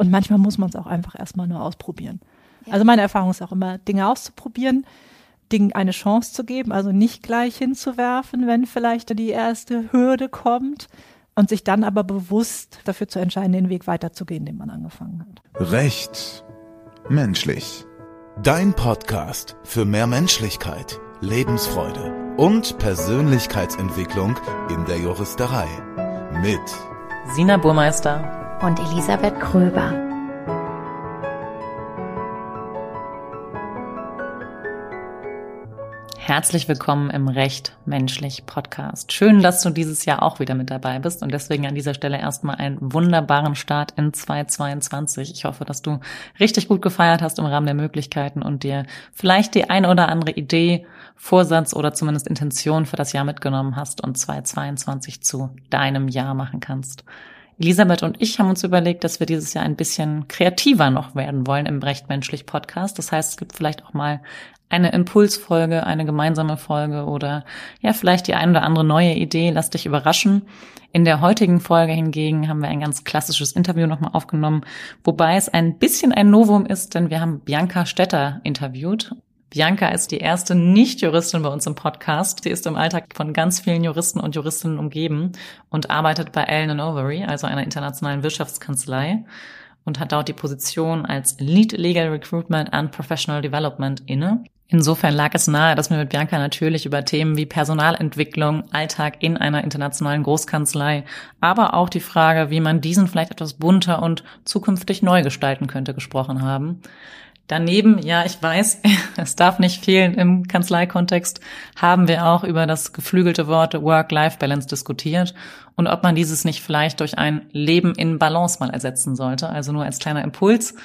Und manchmal muss man es auch einfach erstmal nur ausprobieren. Ja. Also meine Erfahrung ist auch immer, Dinge auszuprobieren, Dingen eine Chance zu geben, also nicht gleich hinzuwerfen, wenn vielleicht die erste Hürde kommt und sich dann aber bewusst dafür zu entscheiden, den Weg weiterzugehen, den man angefangen hat. Recht menschlich. Dein Podcast für mehr Menschlichkeit, Lebensfreude und Persönlichkeitsentwicklung in der Juristerei mit Sina Burmeister und Elisabeth Kröber. Herzlich willkommen im Recht Menschlich Podcast. Schön, dass du dieses Jahr auch wieder mit dabei bist und deswegen an dieser Stelle erstmal einen wunderbaren Start in 2022. Ich hoffe, dass du richtig gut gefeiert hast im Rahmen der Möglichkeiten und dir vielleicht die eine oder andere Idee, Vorsatz oder zumindest Intention für das Jahr mitgenommen hast und 2022 zu deinem Jahr machen kannst. Elisabeth und ich haben uns überlegt, dass wir dieses Jahr ein bisschen kreativer noch werden wollen im Recht Menschlich Podcast. Das heißt, es gibt vielleicht auch mal eine Impulsfolge, eine gemeinsame Folge oder ja, vielleicht die ein oder andere neue Idee. Lass dich überraschen. In der heutigen Folge hingegen haben wir ein ganz klassisches Interview nochmal aufgenommen, wobei es ein bisschen ein Novum ist, denn wir haben Bianca Stetter interviewt. Bianca ist die erste Nicht-Juristin bei uns im Podcast. Sie ist im Alltag von ganz vielen Juristen und Juristinnen umgeben und arbeitet bei Allen Overy, also einer internationalen Wirtschaftskanzlei und hat dort die Position als Lead Legal Recruitment and Professional Development inne. Insofern lag es nahe, dass wir mit Bianca natürlich über Themen wie Personalentwicklung, Alltag in einer internationalen Großkanzlei, aber auch die Frage, wie man diesen vielleicht etwas bunter und zukünftig neu gestalten könnte, gesprochen haben. Daneben, ja, ich weiß, es darf nicht fehlen im Kanzleikontext, haben wir auch über das geflügelte Wort Work-Life-Balance diskutiert und ob man dieses nicht vielleicht durch ein Leben in Balance mal ersetzen sollte. Also nur als kleiner Impuls.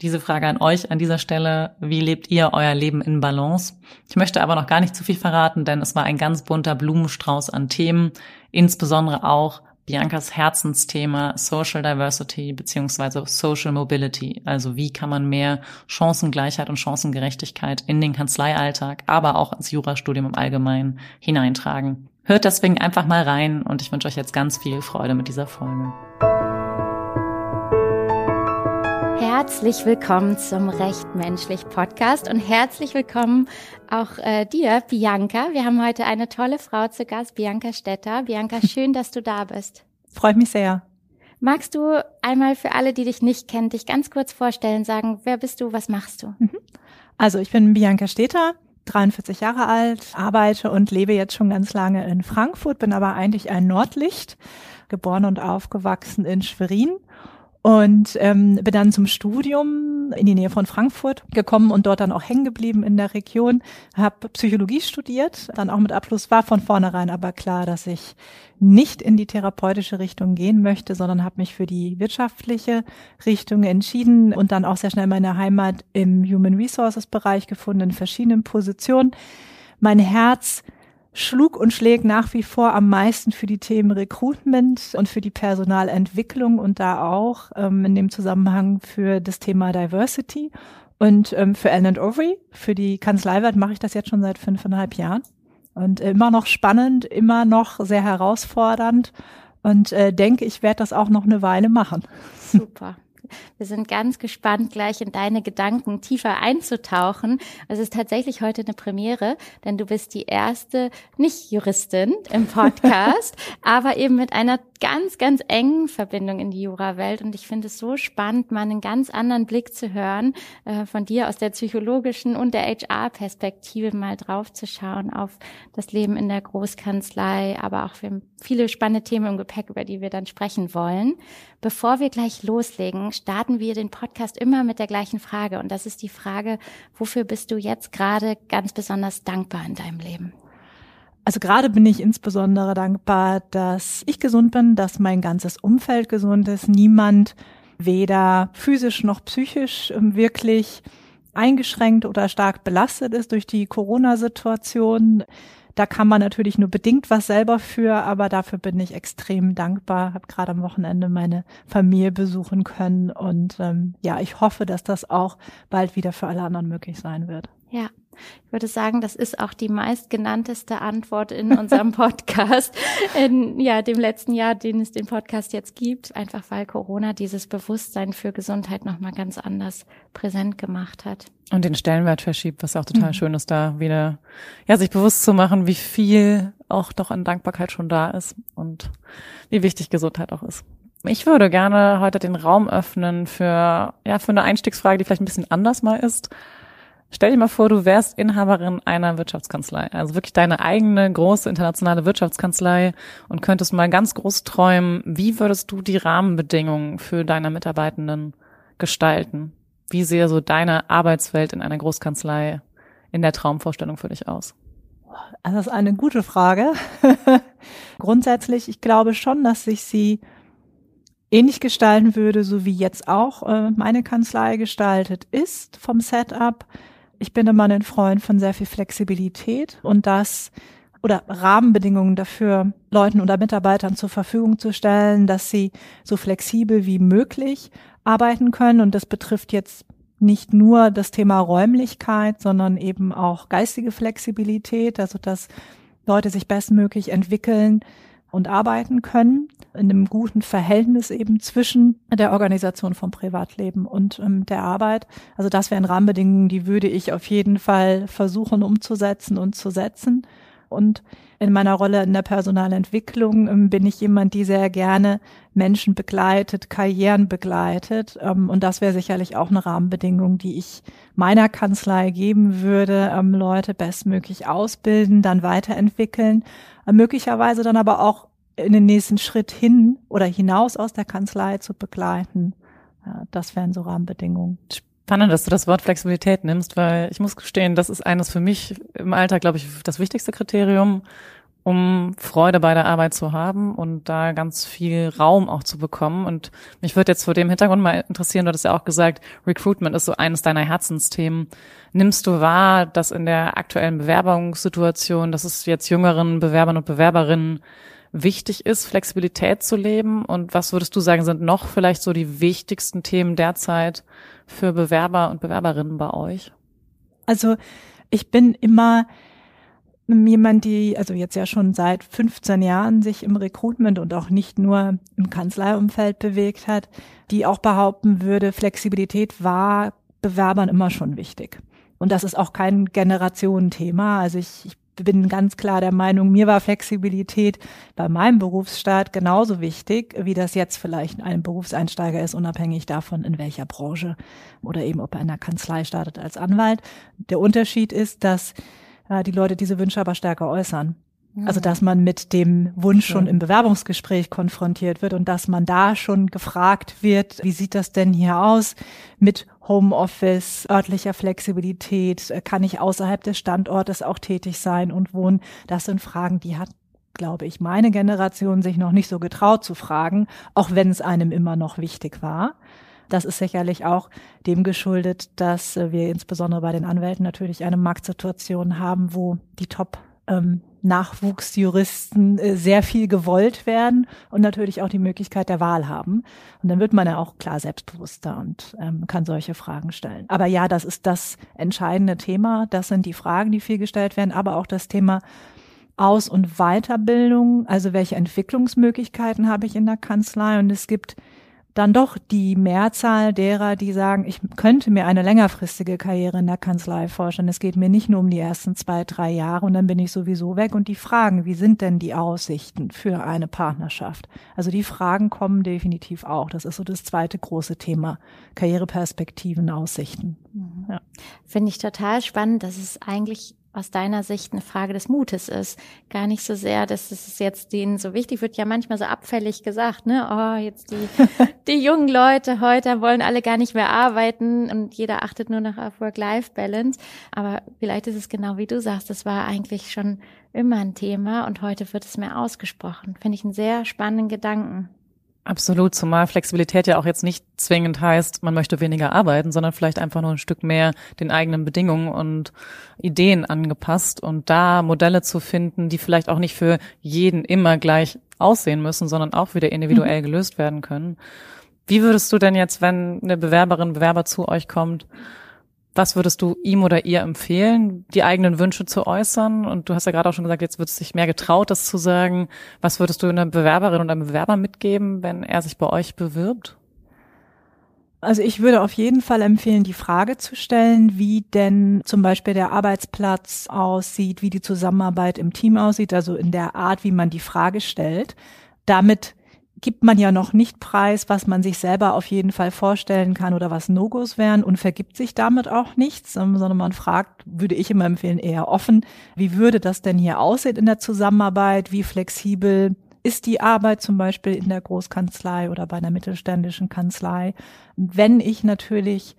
Diese Frage an euch an dieser Stelle. Wie lebt ihr euer Leben in Balance? Ich möchte aber noch gar nicht zu viel verraten, denn es war ein ganz bunter Blumenstrauß an Themen, insbesondere auch Biancas Herzensthema Social Diversity beziehungsweise Social Mobility. Also wie kann man mehr Chancengleichheit und Chancengerechtigkeit in den Kanzleialltag, aber auch ins Jurastudium im Allgemeinen hineintragen. Hört deswegen einfach mal rein und ich wünsche euch jetzt ganz viel Freude mit dieser Folge. Herzlich willkommen zum Recht Menschlich Podcast und herzlich willkommen auch äh, dir, Bianca. Wir haben heute eine tolle Frau zu Gast, Bianca Stetter. Bianca, schön, dass du da bist. Freut mich sehr. Magst du einmal für alle, die dich nicht kennen, dich ganz kurz vorstellen, sagen, wer bist du, was machst du? Mhm. Also ich bin Bianca Stetter, 43 Jahre alt, arbeite und lebe jetzt schon ganz lange in Frankfurt, bin aber eigentlich ein Nordlicht, geboren und aufgewachsen in Schwerin und ähm, bin dann zum Studium in die Nähe von Frankfurt gekommen und dort dann auch hängen geblieben in der Region. Habe Psychologie studiert, dann auch mit Abschluss war von vornherein aber klar, dass ich nicht in die therapeutische Richtung gehen möchte, sondern habe mich für die wirtschaftliche Richtung entschieden und dann auch sehr schnell meine Heimat im Human Resources Bereich gefunden in verschiedenen Positionen. Mein Herz schlug und schlägt nach wie vor am meisten für die Themen Recruitment und für die Personalentwicklung und da auch ähm, in dem Zusammenhang für das Thema Diversity. Und ähm, für Ellen Overy, für die Kanzleiwelt mache ich das jetzt schon seit fünfeinhalb Jahren. Und immer noch spannend, immer noch sehr herausfordernd und äh, denke, ich werde das auch noch eine Weile machen. Super. Wir sind ganz gespannt, gleich in deine Gedanken tiefer einzutauchen. Es ist tatsächlich heute eine Premiere, denn du bist die erste Nicht-Juristin im Podcast, aber eben mit einer ganz, ganz engen Verbindung in die Jurawelt. Und ich finde es so spannend, mal einen ganz anderen Blick zu hören, äh, von dir aus der psychologischen und der HR-Perspektive mal drauf zu schauen auf das Leben in der Großkanzlei, aber auch wir viele spannende Themen im Gepäck, über die wir dann sprechen wollen. Bevor wir gleich loslegen, starten wir den Podcast immer mit der gleichen Frage. Und das ist die Frage, wofür bist du jetzt gerade ganz besonders dankbar in deinem Leben? Also gerade bin ich insbesondere dankbar, dass ich gesund bin, dass mein ganzes Umfeld gesund ist, niemand weder physisch noch psychisch ähm, wirklich eingeschränkt oder stark belastet ist durch die Corona-Situation. Da kann man natürlich nur bedingt was selber für, aber dafür bin ich extrem dankbar. Habe gerade am Wochenende meine Familie besuchen können und ähm, ja, ich hoffe, dass das auch bald wieder für alle anderen möglich sein wird. Ja, Ich würde sagen, das ist auch die meistgenannteste Antwort in unserem Podcast, in ja, dem letzten Jahr, den es den Podcast jetzt gibt, einfach weil Corona dieses Bewusstsein für Gesundheit nochmal ganz anders präsent gemacht hat. Und den Stellenwert verschiebt, was auch total mhm. schön ist, da wieder, ja, sich bewusst zu machen, wie viel auch doch an Dankbarkeit schon da ist und wie wichtig Gesundheit auch ist. Ich würde gerne heute den Raum öffnen für, ja, für eine Einstiegsfrage, die vielleicht ein bisschen anders mal ist. Stell dir mal vor, du wärst Inhaberin einer Wirtschaftskanzlei, also wirklich deine eigene große internationale Wirtschaftskanzlei und könntest mal ganz groß träumen, wie würdest du die Rahmenbedingungen für deine Mitarbeitenden gestalten? Wie sehe so deine Arbeitswelt in einer Großkanzlei in der Traumvorstellung für dich aus? Das ist eine gute Frage. Grundsätzlich, ich glaube schon, dass ich sie ähnlich gestalten würde, so wie jetzt auch äh, meine Kanzlei gestaltet ist vom Setup. Ich bin immer ein Freund von sehr viel Flexibilität und das oder Rahmenbedingungen dafür Leuten oder Mitarbeitern zur Verfügung zu stellen, dass sie so flexibel wie möglich arbeiten können. Und das betrifft jetzt nicht nur das Thema Räumlichkeit, sondern eben auch geistige Flexibilität, also dass Leute sich bestmöglich entwickeln und arbeiten können in einem guten Verhältnis eben zwischen der Organisation vom Privatleben und ähm, der Arbeit. Also das wären Rahmenbedingungen, die würde ich auf jeden Fall versuchen umzusetzen und zu setzen. Und in meiner Rolle in der Personalentwicklung ähm, bin ich jemand, die sehr gerne Menschen begleitet, Karrieren begleitet. Ähm, und das wäre sicherlich auch eine Rahmenbedingung, die ich meiner Kanzlei geben würde. Ähm, Leute bestmöglich ausbilden, dann weiterentwickeln, äh, möglicherweise dann aber auch in den nächsten Schritt hin oder hinaus aus der Kanzlei zu begleiten. Das wären so Rahmenbedingungen. Spannend, dass du das Wort Flexibilität nimmst, weil ich muss gestehen, das ist eines für mich im Alltag, glaube ich, das wichtigste Kriterium, um Freude bei der Arbeit zu haben und da ganz viel Raum auch zu bekommen. Und mich würde jetzt vor dem Hintergrund mal interessieren, du hattest ja auch gesagt, Recruitment ist so eines deiner Herzensthemen. Nimmst du wahr, dass in der aktuellen Bewerbungssituation, dass es jetzt jüngeren Bewerbern und Bewerberinnen wichtig ist, Flexibilität zu leben? Und was würdest du sagen, sind noch vielleicht so die wichtigsten Themen derzeit für Bewerber und Bewerberinnen bei euch? Also ich bin immer jemand, die also jetzt ja schon seit 15 Jahren sich im Recruitment und auch nicht nur im Kanzleiumfeld bewegt hat, die auch behaupten würde, Flexibilität war Bewerbern immer schon wichtig. Und das ist auch kein Generationenthema. Also ich, ich bin ganz klar der Meinung, mir war Flexibilität bei meinem Berufsstart genauso wichtig, wie das jetzt vielleicht einem Berufseinsteiger ist, unabhängig davon, in welcher Branche oder eben ob er in der Kanzlei startet als Anwalt. Der Unterschied ist, dass äh, die Leute diese Wünsche aber stärker äußern. Also, dass man mit dem Wunsch schon im Bewerbungsgespräch konfrontiert wird und dass man da schon gefragt wird, wie sieht das denn hier aus mit Homeoffice, örtlicher Flexibilität, kann ich außerhalb des Standortes auch tätig sein und wohnen? Das sind Fragen, die hat glaube ich, meine Generation sich noch nicht so getraut zu fragen, auch wenn es einem immer noch wichtig war. Das ist sicherlich auch dem geschuldet, dass wir insbesondere bei den Anwälten natürlich eine Marktsituation haben, wo die Top ähm, Nachwuchsjuristen äh, sehr viel gewollt werden und natürlich auch die Möglichkeit der Wahl haben. Und dann wird man ja auch klar selbstbewusster und ähm, kann solche Fragen stellen. Aber ja, das ist das entscheidende Thema. Das sind die Fragen, die viel gestellt werden, aber auch das Thema Aus- und Weiterbildung. Also welche Entwicklungsmöglichkeiten habe ich in der Kanzlei? Und es gibt dann doch die Mehrzahl derer, die sagen, ich könnte mir eine längerfristige Karriere in der Kanzlei vorstellen. Es geht mir nicht nur um die ersten zwei, drei Jahre und dann bin ich sowieso weg. Und die Fragen, wie sind denn die Aussichten für eine Partnerschaft? Also die Fragen kommen definitiv auch. Das ist so das zweite große Thema. Karriereperspektiven, Aussichten. Mhm. Ja. Finde ich total spannend, dass es eigentlich aus deiner Sicht eine Frage des Mutes ist. Gar nicht so sehr, dass es jetzt denen so wichtig wird, ja manchmal so abfällig gesagt, ne? Oh, jetzt die, die jungen Leute heute wollen alle gar nicht mehr arbeiten und jeder achtet nur noch auf Work-Life-Balance. Aber vielleicht ist es genau wie du sagst, das war eigentlich schon immer ein Thema und heute wird es mehr ausgesprochen. Finde ich einen sehr spannenden Gedanken. Absolut, zumal Flexibilität ja auch jetzt nicht zwingend heißt, man möchte weniger arbeiten, sondern vielleicht einfach nur ein Stück mehr den eigenen Bedingungen und Ideen angepasst und da Modelle zu finden, die vielleicht auch nicht für jeden immer gleich aussehen müssen, sondern auch wieder individuell mhm. gelöst werden können. Wie würdest du denn jetzt, wenn eine Bewerberin, Bewerber zu euch kommt, Was würdest du ihm oder ihr empfehlen, die eigenen Wünsche zu äußern? Und du hast ja gerade auch schon gesagt, jetzt wird es sich mehr getraut, das zu sagen. Was würdest du einer Bewerberin oder einem Bewerber mitgeben, wenn er sich bei euch bewirbt? Also ich würde auf jeden Fall empfehlen, die Frage zu stellen, wie denn zum Beispiel der Arbeitsplatz aussieht, wie die Zusammenarbeit im Team aussieht, also in der Art, wie man die Frage stellt. Damit gibt man ja noch nicht preis, was man sich selber auf jeden Fall vorstellen kann oder was No-Gos wären und vergibt sich damit auch nichts, ähm, sondern man fragt, würde ich immer empfehlen, eher offen, wie würde das denn hier aussehen in der Zusammenarbeit, wie flexibel ist die Arbeit zum Beispiel in der Großkanzlei oder bei einer mittelständischen Kanzlei. Wenn ich natürlich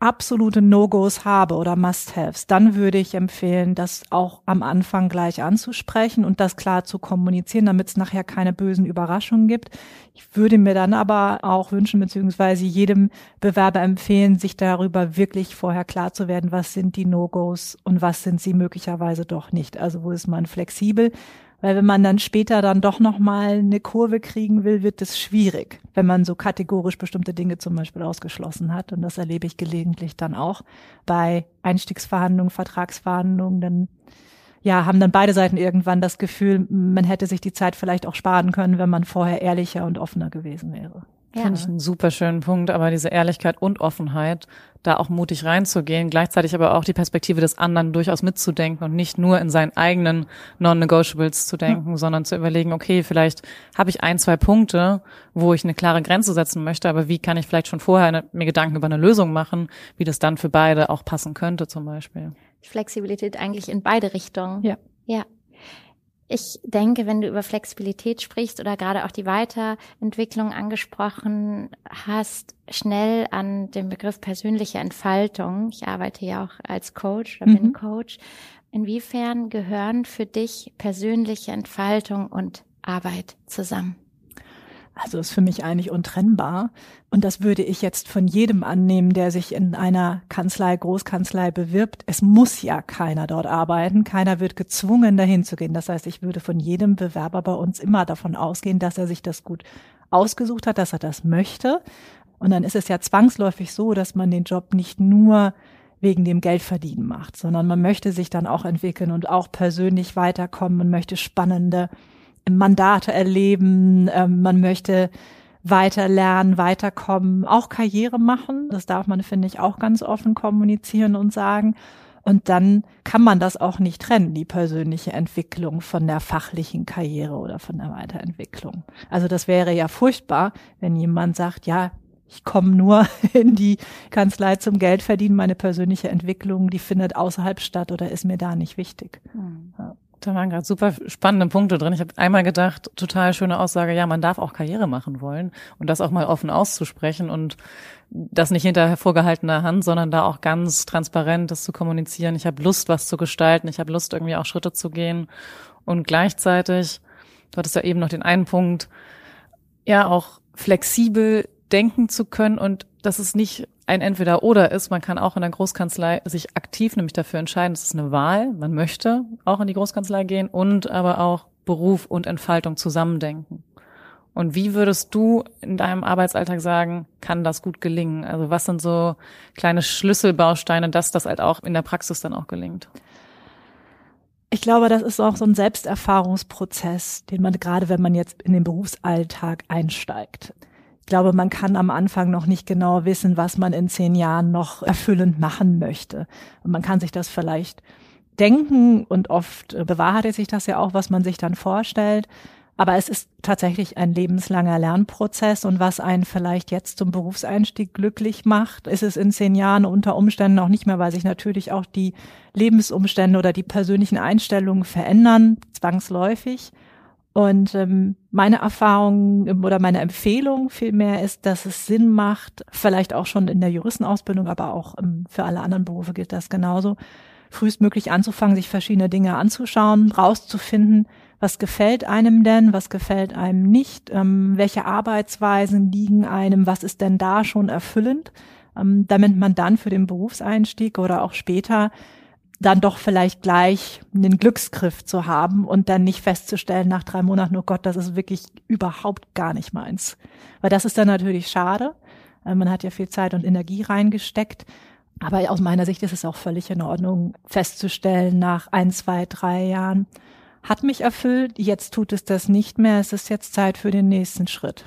absolute No-Gos habe oder Must-Haves, dann würde ich empfehlen, das auch am Anfang gleich anzusprechen und das klar zu kommunizieren, damit es nachher keine bösen Überraschungen gibt. Ich würde mir dann aber auch wünschen, beziehungsweise jedem Bewerber empfehlen, sich darüber wirklich vorher klar zu werden, was sind die No-Gos und was sind sie möglicherweise doch nicht. Also wo ist man flexibel? Weil wenn man dann später dann doch nochmal eine Kurve kriegen will, wird es schwierig, wenn man so kategorisch bestimmte Dinge zum Beispiel ausgeschlossen hat. Und das erlebe ich gelegentlich dann auch bei Einstiegsverhandlungen, Vertragsverhandlungen. Dann ja, haben dann beide Seiten irgendwann das Gefühl, man hätte sich die Zeit vielleicht auch sparen können, wenn man vorher ehrlicher und offener gewesen wäre. Ja. Finde ich einen super schönen Punkt, aber diese Ehrlichkeit und Offenheit, da auch mutig reinzugehen, gleichzeitig aber auch die Perspektive des anderen durchaus mitzudenken und nicht nur in seinen eigenen Non-Negotiables zu denken, ja. sondern zu überlegen, okay, vielleicht habe ich ein, zwei Punkte, wo ich eine klare Grenze setzen möchte, aber wie kann ich vielleicht schon vorher eine, mir Gedanken über eine Lösung machen, wie das dann für beide auch passen könnte zum Beispiel. Flexibilität eigentlich in beide Richtungen. Ja. Ja. Ich denke, wenn du über Flexibilität sprichst oder gerade auch die Weiterentwicklung angesprochen hast, schnell an den Begriff persönliche Entfaltung. Ich arbeite ja auch als Coach oder mhm. bin Coach. Inwiefern gehören für dich persönliche Entfaltung und Arbeit zusammen? Also ist für mich eigentlich untrennbar. Und das würde ich jetzt von jedem annehmen, der sich in einer Kanzlei, Großkanzlei bewirbt. Es muss ja keiner dort arbeiten. Keiner wird gezwungen, dahin zu gehen. Das heißt, ich würde von jedem Bewerber bei uns immer davon ausgehen, dass er sich das gut ausgesucht hat, dass er das möchte. Und dann ist es ja zwangsläufig so, dass man den Job nicht nur wegen dem Geldverdienen macht, sondern man möchte sich dann auch entwickeln und auch persönlich weiterkommen und möchte spannende Mandate erleben, ähm, man möchte weiter lernen, weiterkommen, auch Karriere machen. Das darf man, finde ich, auch ganz offen kommunizieren und sagen. Und dann kann man das auch nicht trennen, die persönliche Entwicklung von der fachlichen Karriere oder von der Weiterentwicklung. Also das wäre ja furchtbar, wenn jemand sagt, ja, ich komme nur in die Kanzlei zum Geld verdienen, meine persönliche Entwicklung, die findet außerhalb statt oder ist mir da nicht wichtig. Mhm. Ja. Da waren gerade super spannende Punkte drin. Ich habe einmal gedacht, total schöne Aussage, ja, man darf auch Karriere machen wollen und das auch mal offen auszusprechen und das nicht hinter vorgehaltener Hand, sondern da auch ganz transparent das zu kommunizieren. Ich habe Lust, was zu gestalten, ich habe Lust, irgendwie auch Schritte zu gehen und gleichzeitig, du hattest ja eben noch den einen Punkt, ja, auch flexibel denken zu können und dass es nicht ein Entweder-Oder ist. Man kann auch in der Großkanzlei sich aktiv nämlich dafür entscheiden, es ist eine Wahl, man möchte auch in die Großkanzlei gehen und aber auch Beruf und Entfaltung zusammendenken. Und wie würdest du in deinem Arbeitsalltag sagen, kann das gut gelingen? Also was sind so kleine Schlüsselbausteine, dass das halt auch in der Praxis dann auch gelingt? Ich glaube, das ist auch so ein Selbsterfahrungsprozess, den man gerade, wenn man jetzt in den Berufsalltag einsteigt, glaube, man kann am Anfang noch nicht genau wissen, was man in zehn Jahren noch erfüllend machen möchte. Und man kann sich das vielleicht denken und oft bewahrheitet sich das ja auch, was man sich dann vorstellt. Aber es ist tatsächlich ein lebenslanger Lernprozess und was einen vielleicht jetzt zum Berufseinstieg glücklich macht, ist es in zehn Jahren unter Umständen auch nicht mehr, weil sich natürlich auch die Lebensumstände oder die persönlichen Einstellungen verändern, zwangsläufig. Und ähm, meine Erfahrung ähm, oder meine Empfehlung vielmehr ist, dass es Sinn macht, vielleicht auch schon in der Juristenausbildung, aber auch ähm, für alle anderen Berufe gilt das genauso, frühestmöglich anzufangen, sich verschiedene Dinge anzuschauen, rauszufinden, was gefällt einem denn, was gefällt einem nicht, ähm, welche Arbeitsweisen liegen einem, was ist denn da schon erfüllend, ähm, damit man dann für den Berufseinstieg oder auch später dann doch vielleicht gleich einen Glücksgriff zu haben und dann nicht festzustellen nach drei Monaten, oh Gott, das ist wirklich überhaupt gar nicht meins. Weil das ist dann natürlich schade. Äh, man hat ja viel Zeit und Energie reingesteckt. Aber aus meiner Sicht ist es auch völlig in Ordnung, festzustellen, nach ein, zwei, drei Jahren, hat mich erfüllt, jetzt tut es das nicht mehr, es ist jetzt Zeit für den nächsten Schritt.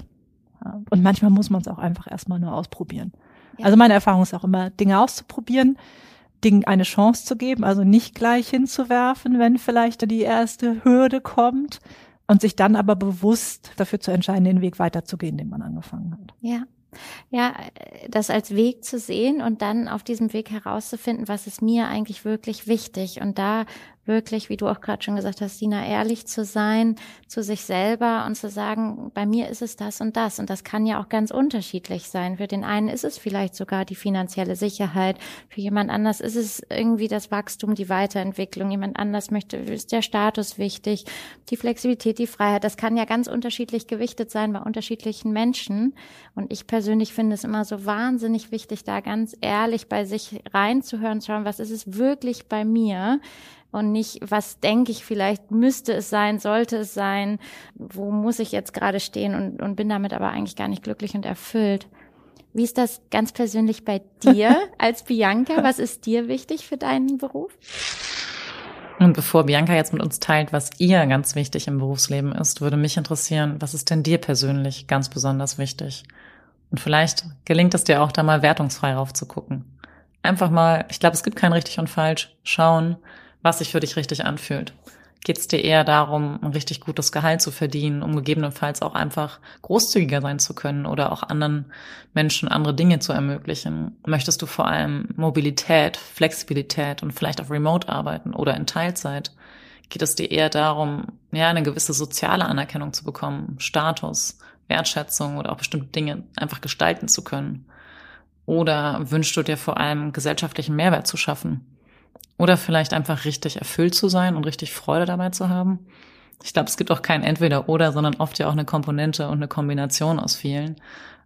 Und manchmal muss man es auch einfach erstmal nur ausprobieren. Ja. Also meine Erfahrung ist auch immer, Dinge auszuprobieren, Dingen eine Chance zu geben, also nicht gleich hinzuwerfen, wenn vielleicht die erste Hürde kommt und sich dann aber bewusst dafür zu entscheiden, den Weg weiterzugehen, den man angefangen hat. Ja. Ja, das als Weg zu sehen und dann auf diesem Weg herauszufinden, was ist mir eigentlich wirklich wichtig und da wirklich, wie du auch gerade schon gesagt hast, Sina, ehrlich zu sein zu sich selber und zu sagen, bei mir ist es das und das. Und das kann ja auch ganz unterschiedlich sein. Für den einen ist es vielleicht sogar die finanzielle Sicherheit. Für jemand anders ist es irgendwie das Wachstum, die Weiterentwicklung. Jemand anders möchte, ist der Status wichtig, die Flexibilität, die Freiheit. Das kann ja ganz unterschiedlich gewichtet sein bei unterschiedlichen Menschen. Und ich persönlich finde es immer so wahnsinnig wichtig, da ganz ehrlich bei sich reinzuhören, zu schauen, was ist es wirklich bei mir? Und nicht, was denke ich vielleicht müsste es sein, sollte es sein, wo muss ich jetzt gerade stehen und, und bin damit aber eigentlich gar nicht glücklich und erfüllt. Wie ist das ganz persönlich bei dir als Bianca? Was ist dir wichtig für deinen Beruf? Und bevor Bianca jetzt mit uns teilt, was ihr ganz wichtig im Berufsleben ist, würde mich interessieren, was ist denn dir persönlich ganz besonders wichtig? Und vielleicht gelingt es dir auch da mal wertungsfrei raufzugucken. Einfach mal, ich glaube, es gibt kein richtig und falsch, schauen, was sich für dich richtig anfühlt. Geht es dir eher darum, ein richtig gutes Gehalt zu verdienen, um gegebenenfalls auch einfach großzügiger sein zu können oder auch anderen Menschen andere Dinge zu ermöglichen? Möchtest du vor allem Mobilität, Flexibilität und vielleicht auch Remote arbeiten oder in Teilzeit? Geht es dir eher darum, ja, eine gewisse soziale Anerkennung zu bekommen, Status, Wertschätzung oder auch bestimmte Dinge einfach gestalten zu können? Oder wünschst du dir vor allem gesellschaftlichen Mehrwert zu schaffen? Oder vielleicht einfach richtig erfüllt zu sein und richtig Freude dabei zu haben. Ich glaube, es gibt auch kein Entweder-Oder, sondern oft ja auch eine Komponente und eine Kombination aus vielen.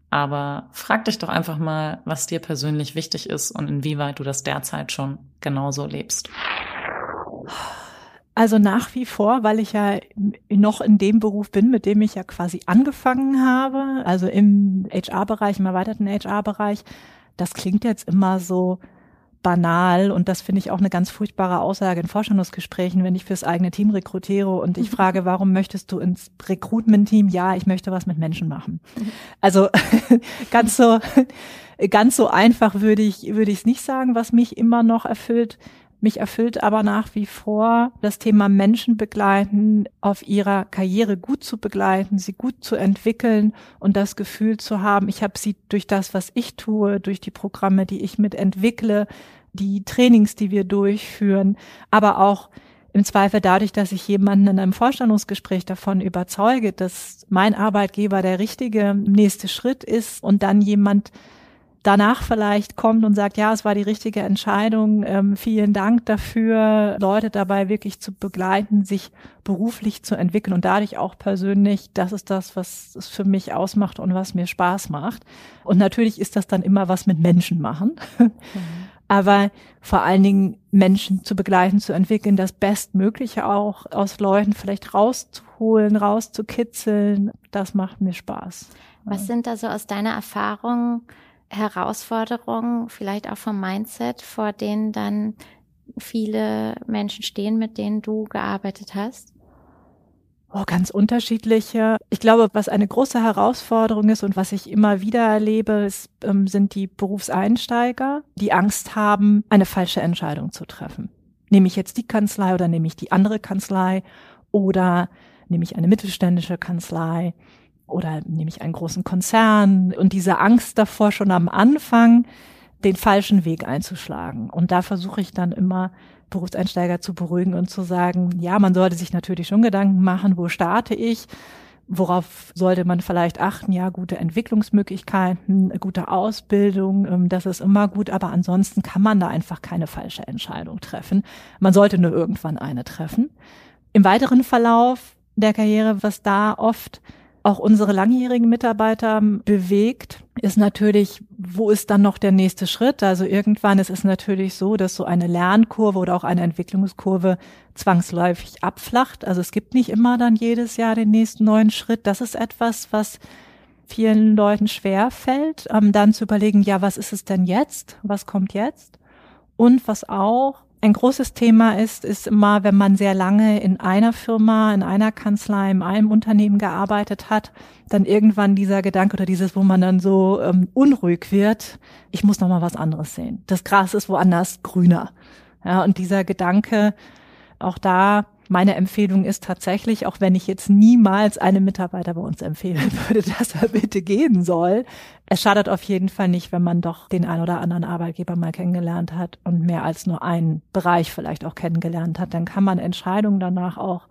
Aber frag dich doch einfach mal, was dir persönlich wichtig ist und inwieweit du das derzeit schon genauso lebst. Also nach wie vor, weil ich ja noch in dem Beruf bin, mit dem ich ja quasi angefangen habe, also im HR-Bereich, im erweiterten HR-Bereich. Das klingt jetzt immer so, banal und das finde ich auch eine ganz furchtbare Aussage in Vorstellungsgesprächen, wenn ich fürs eigene Team rekrutiere und ich frage, warum möchtest du ins Recruitment-Team? Ja, ich möchte was mit Menschen machen. Also ganz so, ganz so einfach würde ich, würde ich es nicht sagen, was mich immer noch erfüllt. Mich erfüllt aber nach wie vor das Thema Menschen begleiten, auf ihrer Karriere gut zu begleiten, sie gut zu entwickeln und das Gefühl zu haben, ich habe sie durch das, was ich tue, durch die Programme, die ich mitentwickle, die Trainings, die wir durchführen, aber auch im Zweifel dadurch, dass ich jemanden in einem Vorstellungsgespräch davon überzeuge, dass mein Arbeitgeber der richtige nächste Schritt ist und dann jemand danach vielleicht kommt und sagt, ja, es war die richtige Entscheidung, ähm, vielen Dank dafür, Leute dabei wirklich zu begleiten, sich beruflich zu entwickeln und dadurch auch persönlich, das ist das, was es für mich ausmacht und was mir Spaß macht. Und natürlich ist das dann immer was mit Menschen machen. Mhm aber vor allen Dingen Menschen zu begleiten, zu entwickeln, das Bestmögliche auch aus Leuten vielleicht rauszuholen, rauszukitzeln, das macht mir Spaß. Was sind da so aus deiner Erfahrung Herausforderungen, vielleicht auch vom Mindset, vor denen dann viele Menschen stehen, mit denen du gearbeitet hast? Oh, ganz unterschiedliche. Ich glaube, was eine große Herausforderung ist und was ich immer wieder erlebe, ist, ähm, sind die Berufseinsteiger, die Angst haben, eine falsche Entscheidung zu treffen. Nehme ich jetzt die Kanzlei oder nehme ich die andere Kanzlei oder nehme ich eine mittelständische Kanzlei oder nehme ich einen großen Konzern und diese Angst davor schon am Anfang den falschen Weg einzuschlagen. Und da versuche ich dann immer Berufseinsteiger zu beruhigen und zu sagen, ja, man sollte sich natürlich schon Gedanken machen, wo starte ich? Worauf sollte man vielleicht achten? Ja, gute Entwicklungsmöglichkeiten, gute Ausbildung, ähm, das ist immer gut, aber ansonsten kann man da einfach keine falsche Entscheidung treffen. Man sollte nur irgendwann eine treffen. Im weiteren Verlauf der Karriere, was da oft auch unsere langjährigen Mitarbeiter bewegt, ist natürlich, wo ist dann noch der nächste Schritt? Also irgendwann ist es natürlich so, dass so eine Lernkurve oder auch eine Entwicklungskurve zwangsläufig abflacht. Also es gibt nicht immer dann jedes Jahr den nächsten neuen Schritt. Das ist etwas, was vielen Leuten schwer fällt, ähm, dann zu überlegen, ja, was ist es denn jetzt? Was kommt jetzt? Und was auch ein großes Thema ist, ist immer, wenn man sehr lange in einer Firma, in einer Kanzlei, in einem Unternehmen gearbeitet hat, dann irgendwann dieser Gedanke oder dieses, wo man dann so ähm, unruhig wird, ich muss noch mal was anderes sehen. Das Gras ist woanders grüner. Ja, und dieser Gedanke, auch da meine Empfehlung ist tatsächlich, auch wenn ich jetzt niemals einem Mitarbeiter bei uns empfehlen würde, dass er bitte gehen soll, es schadet auf jeden Fall nicht, wenn man doch den ein oder anderen Arbeitgeber mal kennengelernt hat und mehr als nur einen Bereich vielleicht auch kennengelernt hat. Dann kann man Entscheidungen danach auch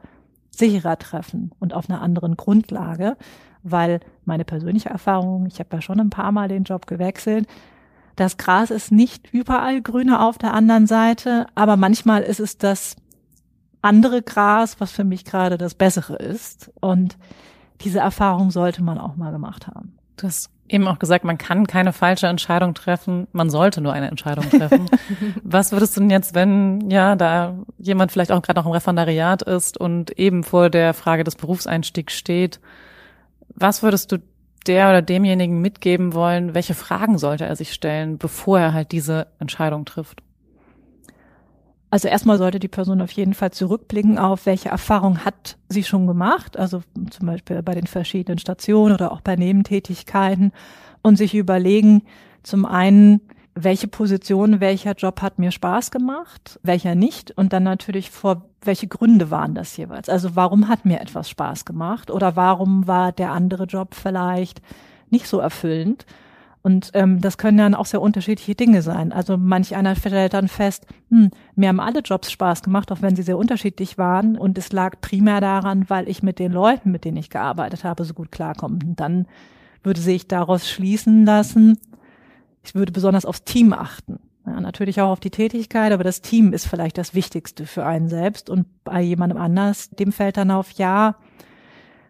sicherer treffen und auf einer anderen Grundlage, weil meine persönliche Erfahrung, ich habe ja schon ein paar Mal den Job gewechselt, das Gras ist nicht überall grüner auf der anderen Seite, aber manchmal ist es das andere Gras, was für mich gerade das Bessere ist. Und diese Erfahrung sollte man auch mal gemacht haben. Du hast eben auch gesagt, man kann keine falsche Entscheidung treffen, man sollte nur eine Entscheidung treffen. Was würdest du denn jetzt, wenn ja da jemand vielleicht auch gerade noch im Referendariat ist und eben vor der Frage des Berufseinstiegs steht, was würdest du der oder demjenigen mitgeben wollen, welche Fragen sollte er sich stellen, bevor er halt diese Entscheidung trifft? Also erstmal sollte die Person auf jeden Fall zurückblicken auf, welche Erfahrung hat sie schon gemacht, also zum Beispiel bei den verschiedenen Stationen oder auch bei Nebentätigkeiten und sich überlegen, zum einen, welche Position, welcher Job hat mir Spaß gemacht, welcher nicht und dann natürlich vor, welche Gründe waren das jeweils? Also warum hat mir etwas Spaß gemacht oder warum war der andere Job vielleicht nicht so erfüllend? Und ähm, das können dann auch sehr unterschiedliche Dinge sein. Also manch einer stellt dann fest, hm, mir haben alle Jobs Spaß gemacht, auch wenn sie sehr unterschiedlich waren. Und es lag primär daran, weil ich mit den Leuten, mit denen ich gearbeitet habe, so gut klarkomme. Und dann würde sich daraus schließen lassen, ich würde besonders aufs Team achten. Ja, natürlich auch auf die Tätigkeit, aber das Team ist vielleicht das Wichtigste für einen selbst und bei jemandem anders, dem fällt dann auf, ja,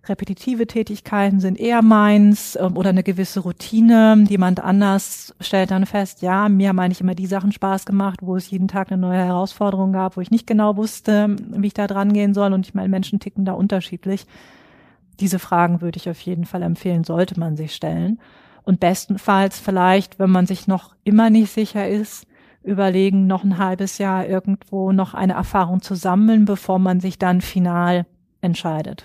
repetitive Tätigkeiten sind eher meins ähm, oder eine gewisse Routine. Jemand anders stellt dann fest, ja, mir haben eigentlich immer die Sachen Spaß gemacht, wo es jeden Tag eine neue Herausforderung gab, wo ich nicht genau wusste, wie ich da dran gehen soll. Und ich meine, Menschen ticken da unterschiedlich. Diese Fragen würde ich auf jeden Fall empfehlen, sollte man sich stellen. Und bestenfalls vielleicht, wenn man sich noch immer nicht sicher ist, überlegen, noch ein halbes Jahr irgendwo noch eine Erfahrung zu sammeln, bevor man sich dann final entscheidet.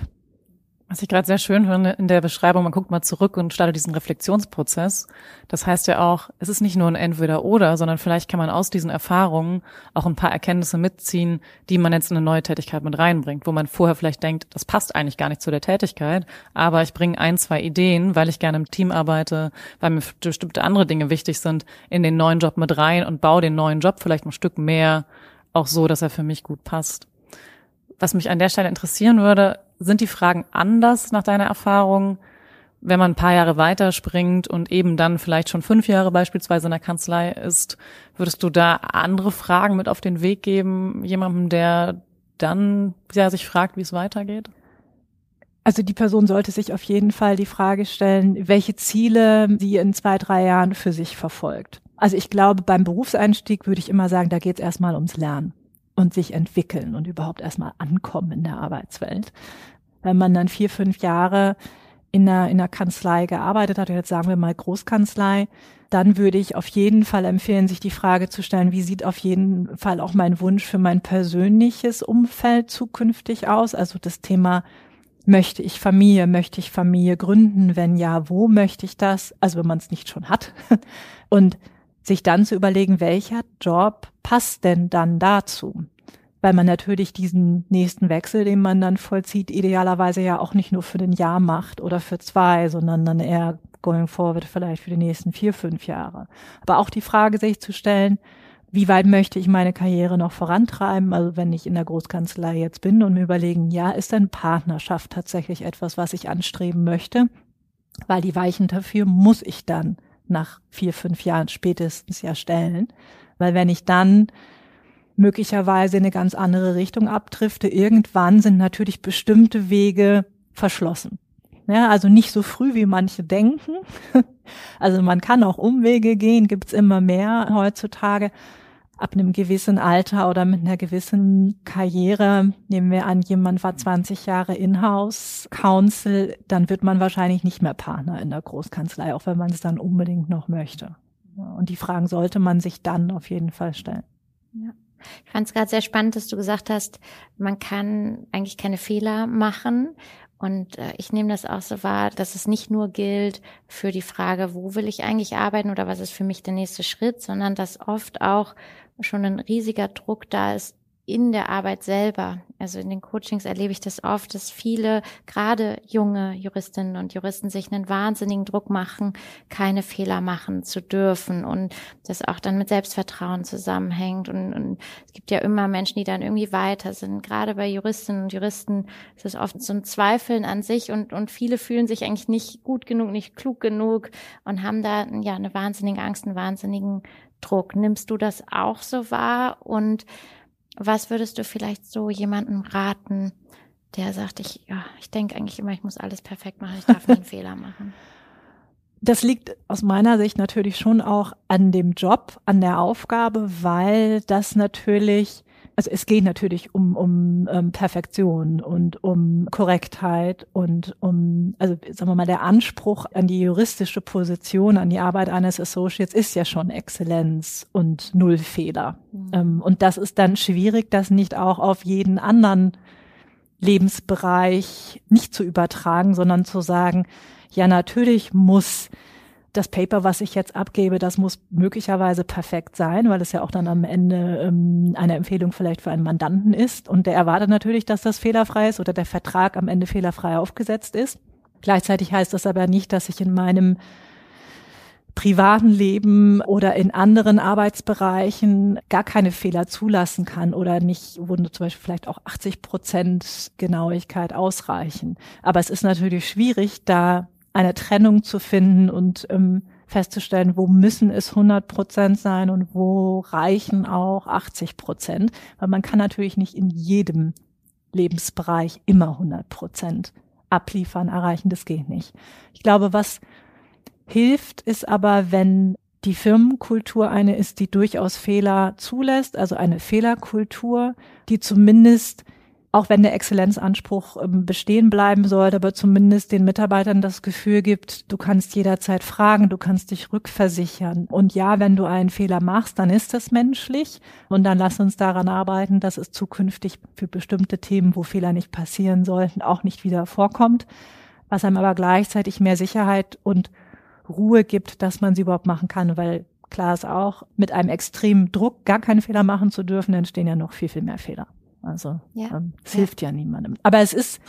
Was ich gerade sehr schön finde in der Beschreibung, man guckt mal zurück und startet diesen Reflexionsprozess. Das heißt ja auch, es ist nicht nur ein Entweder-Oder, sondern vielleicht kann man aus diesen Erfahrungen auch ein paar Erkenntnisse mitziehen, die man jetzt in eine neue Tätigkeit mit reinbringt, wo man vorher vielleicht denkt, das passt eigentlich gar nicht zu der Tätigkeit, aber ich bringe ein, zwei Ideen, weil ich gerne im Team arbeite, weil mir bestimmte andere Dinge wichtig sind, in den neuen Job mit rein und baue den neuen Job vielleicht ein Stück mehr auch so, dass er für mich gut passt. Was mich an der Stelle interessieren würde, sind die Fragen anders nach deiner Erfahrung, wenn man ein paar Jahre weiter und eben dann vielleicht schon fünf Jahre beispielsweise in der Kanzlei ist? Würdest du da andere Fragen mit auf den Weg geben, jemandem, der dann ja, sich fragt, wie es weitergeht? Also die Person sollte sich auf jeden Fall die Frage stellen, welche Ziele sie in zwei, drei Jahren für sich verfolgt. Also ich glaube, beim Berufseinstieg würde ich immer sagen, da geht es erstmal ums Lernen und sich entwickeln und überhaupt erstmal ankommen in der Arbeitswelt. Wenn man dann vier, fünf Jahre in einer, in einer Kanzlei gearbeitet hat, jetzt sagen wir mal Großkanzlei, dann würde ich auf jeden Fall empfehlen, sich die Frage zu stellen, wie sieht auf jeden Fall auch mein Wunsch für mein persönliches Umfeld zukünftig aus? Also das Thema, möchte ich Familie, möchte ich Familie gründen? Wenn ja, wo möchte ich das? Also wenn man es nicht schon hat. Und sich dann zu überlegen, welcher Job passt denn dann dazu? Weil man natürlich diesen nächsten Wechsel, den man dann vollzieht, idealerweise ja auch nicht nur für den Jahr macht oder für zwei, sondern dann eher going forward vielleicht für die nächsten vier, fünf Jahre. Aber auch die Frage sich zu stellen, wie weit möchte ich meine Karriere noch vorantreiben? Also wenn ich in der Großkanzlei jetzt bin und mir überlegen, ja, ist denn Partnerschaft tatsächlich etwas, was ich anstreben möchte? Weil die Weichen dafür muss ich dann nach vier, fünf Jahren spätestens ja stellen. Weil wenn ich dann möglicherweise in eine ganz andere Richtung abdrifte, irgendwann sind natürlich bestimmte Wege verschlossen. Ja, also nicht so früh, wie manche denken. Also man kann auch Umwege gehen, gibt's immer mehr heutzutage. ab einem gewissen Alter oder mit einer gewissen Karriere, nehmen wir an, jemand war 20 Jahre Inhouse Counsel, dann wird man wahrscheinlich nicht mehr Partner in der Großkanzlei, auch wenn man es dann unbedingt noch möchte. Und die Fragen sollte man sich dann auf jeden Fall stellen. Ja. Ich fand es gerade sehr spannend, dass du gesagt hast, man kann eigentlich keine Fehler machen. Und äh, ich nehme das auch so wahr, dass es nicht nur gilt für die Frage, wo will ich eigentlich arbeiten oder was ist für mich der nächste Schritt, sondern dass oft auch schon ein riesiger Druck da ist, in der Arbeit selber. Also in den Coachings erlebe ich das oft, dass viele, gerade junge Juristinnen und Juristen, sich einen wahnsinnigen Druck machen, keine Fehler machen zu dürfen und das auch dann mit Selbstvertrauen zusammenhängt. Und, und es gibt ja immer Menschen, die dann irgendwie weiter sind. Gerade bei Juristinnen und Juristen ist es oft so ein Zweifeln an sich und, und viele fühlen sich eigentlich nicht gut genug, nicht klug genug und haben da ja eine wahnsinnige Angst, einen wahnsinnigen Druck. Nimmst du das auch so wahr und was würdest du vielleicht so jemandem raten, der sagt, ich, ja, ich denke eigentlich immer, ich muss alles perfekt machen, ich darf nie einen Fehler machen? Das liegt aus meiner Sicht natürlich schon auch an dem Job, an der Aufgabe, weil das natürlich also es geht natürlich um, um, ähm, Perfektion und um Korrektheit und um, also sagen wir mal, der Anspruch an die juristische Position, an die Arbeit eines Associates ist ja schon Exzellenz und Null Fehler. Mhm. Ähm, und das ist dann schwierig, das nicht auch auf jeden anderen Lebensbereich nicht zu übertragen, sondern zu sagen, ja, natürlich muss das Paper, was ich jetzt abgebe, das muss möglicherweise perfekt sein, weil es ja auch dann am Ende ähm, eine Empfehlung vielleicht für einen Mandanten ist. Und der erwartet natürlich, dass das fehlerfrei ist oder der Vertrag am Ende fehlerfrei aufgesetzt ist. Gleichzeitig heißt das aber nicht, dass ich in meinem privaten Leben oder in anderen Arbeitsbereichen gar keine Fehler zulassen kann oder nicht, wo zum Beispiel vielleicht auch 80 Prozent Genauigkeit ausreichen. Aber es ist natürlich schwierig, da eine Trennung zu finden und ähm, festzustellen, wo müssen es 100 Prozent sein und wo reichen auch 80 Prozent. Weil man kann natürlich nicht in jedem Lebensbereich immer 100 Prozent abliefern, erreichen. Das geht nicht. Ich glaube, was hilft, ist aber, wenn die Firmenkultur eine ist, die durchaus Fehler zulässt, also eine Fehlerkultur, die zumindest auch wenn der Exzellenzanspruch ähm, bestehen bleiben sollte, aber zumindest den Mitarbeitern das Gefühl gibt, du kannst jederzeit fragen, du kannst dich rückversichern. Und ja, wenn du einen Fehler machst, dann ist das menschlich. Und dann lass uns daran arbeiten, dass es zukünftig für bestimmte Themen, wo Fehler nicht passieren sollten, auch nicht wieder vorkommt. Was einem aber gleichzeitig mehr Sicherheit und Ruhe gibt, dass man sie überhaupt machen kann, weil klar ist auch, mit einem extremen Druck gar keine Fehler machen zu dürfen, entstehen ja noch viel, viel mehr Fehler. Also ja. ähm, es ja. hilft ja niemandem. Aber es ist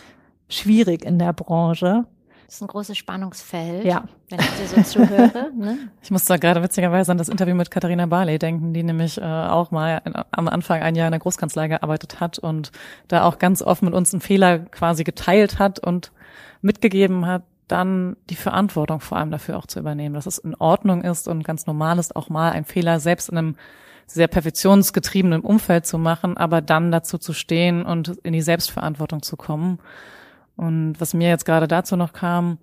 schwierig in der Branche. Das ist ein großes Spannungsfeld, ja. wenn ich dir so zuhöre. Ne? Ich muss da gerade witzigerweise an das Interview mit Katharina Barley denken, die nämlich äh, auch mal in, am Anfang ein Jahr in der Großkanzlei gearbeitet hat und da auch ganz offen mit uns einen Fehler quasi geteilt hat und mitgegeben hat, dann die Verantwortung vor allem dafür auch zu übernehmen, dass es in Ordnung ist und ganz normal ist, auch mal einen Fehler selbst in einem sehr perfektionsgetriebenen Umfeld zu machen, aber dann dazu zu stehen und in die Selbstverantwortung zu kommen. Und was mir jetzt gerade dazu noch kam,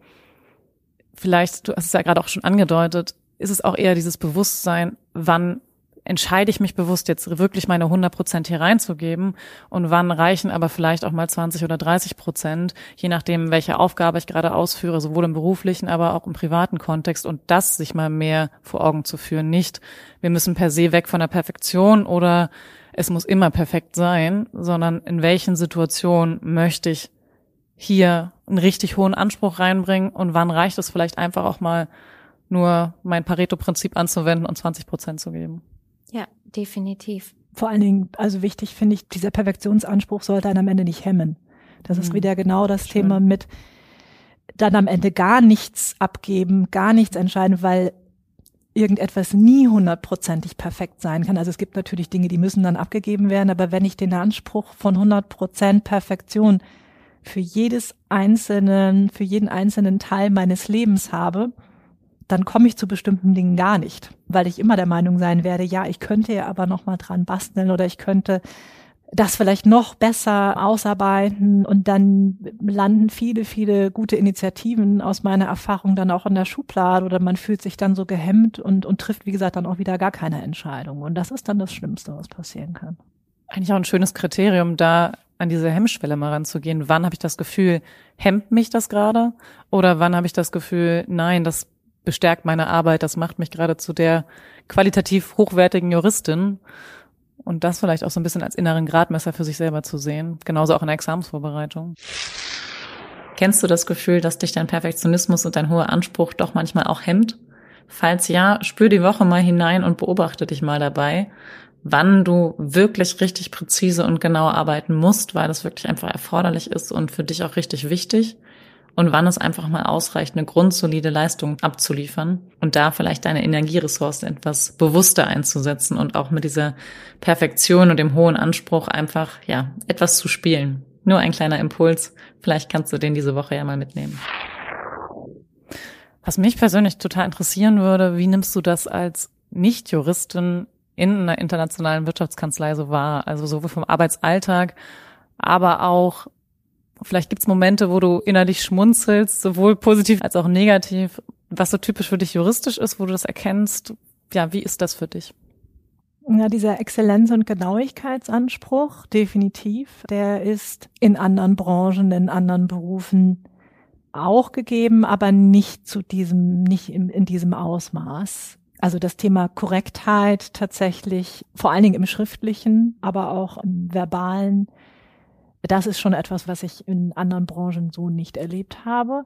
vielleicht, du hast es ja gerade auch schon angedeutet, ist es auch eher dieses Bewusstsein, wann entscheide ich mich bewusst jetzt wirklich meine 100 Prozent hier reinzugeben und wann reichen aber vielleicht auch mal 20 oder 30 Prozent, je nachdem, welche Aufgabe ich gerade ausführe, sowohl im beruflichen, aber auch im privaten Kontext und das sich mal mehr vor Augen zu führen. Nicht, wir müssen per se weg von der Perfektion oder es muss immer perfekt sein, sondern in welchen Situationen möchte ich hier einen richtig hohen Anspruch reinbringen und wann reicht es vielleicht einfach auch mal nur mein Pareto-Prinzip anzuwenden und 20 Prozent zu geben. Ja, definitiv. Vor allen Dingen, also wichtig finde ich, dieser Perfektionsanspruch sollte einen am Ende nicht hemmen. Das mhm. ist wieder genau das Schön. Thema mit dann am Ende gar nichts abgeben, gar nichts entscheiden, weil irgendetwas nie hundertprozentig perfekt sein kann. Also es gibt natürlich Dinge, die müssen dann abgegeben werden, aber wenn ich den Anspruch von hundert Prozent Perfektion für jedes einzelnen, für jeden einzelnen Teil meines Lebens habe, dann komme ich zu bestimmten Dingen gar nicht, weil ich immer der Meinung sein werde, ja, ich könnte ja aber noch mal dran basteln oder ich könnte das vielleicht noch besser ausarbeiten und dann landen viele, viele gute Initiativen aus meiner Erfahrung dann auch in der Schublade oder man fühlt sich dann so gehemmt und, und trifft, wie gesagt, dann auch wieder gar keine Entscheidung. Und das ist dann das Schlimmste, was passieren kann. Eigentlich auch ein schönes Kriterium, da an diese Hemmschwelle mal ranzugehen. Wann habe ich das Gefühl, hemmt mich das gerade? Oder wann habe ich das Gefühl, nein, das bestärkt meine Arbeit, das macht mich gerade zu der qualitativ hochwertigen Juristin? Und das vielleicht auch so ein bisschen als inneren Gradmesser für sich selber zu sehen. Genauso auch in der Examensvorbereitung. Kennst du das Gefühl, dass dich dein Perfektionismus und dein hoher Anspruch doch manchmal auch hemmt? Falls ja, spür die Woche mal hinein und beobachte dich mal dabei, wann du wirklich richtig präzise und genau arbeiten musst, weil das wirklich einfach erforderlich ist und für dich auch richtig wichtig und wann es einfach mal ausreicht, eine grundsolide Leistung abzuliefern und da vielleicht deine Energieressourcen etwas bewusster einzusetzen und auch mit dieser Perfektion und dem hohen Anspruch einfach, ja, etwas zu spielen. Nur ein kleiner Impuls. Vielleicht kannst du den diese Woche ja mal mitnehmen. Was mich persönlich total interessieren würde, wie nimmst du das als Nicht-Juristin in einer internationalen Wirtschaftskanzlei so wahr? Also sowohl vom Arbeitsalltag, aber auch Vielleicht gibt's Momente, wo du innerlich schmunzelst, sowohl positiv als auch negativ, was so typisch für dich juristisch ist, wo du das erkennst. Ja, wie ist das für dich? Ja, dieser Exzellenz- und Genauigkeitsanspruch, definitiv, der ist in anderen Branchen, in anderen Berufen auch gegeben, aber nicht zu diesem, nicht in, in diesem Ausmaß. Also das Thema Korrektheit tatsächlich, vor allen Dingen im schriftlichen, aber auch im verbalen, das ist schon etwas, was ich in anderen Branchen so nicht erlebt habe.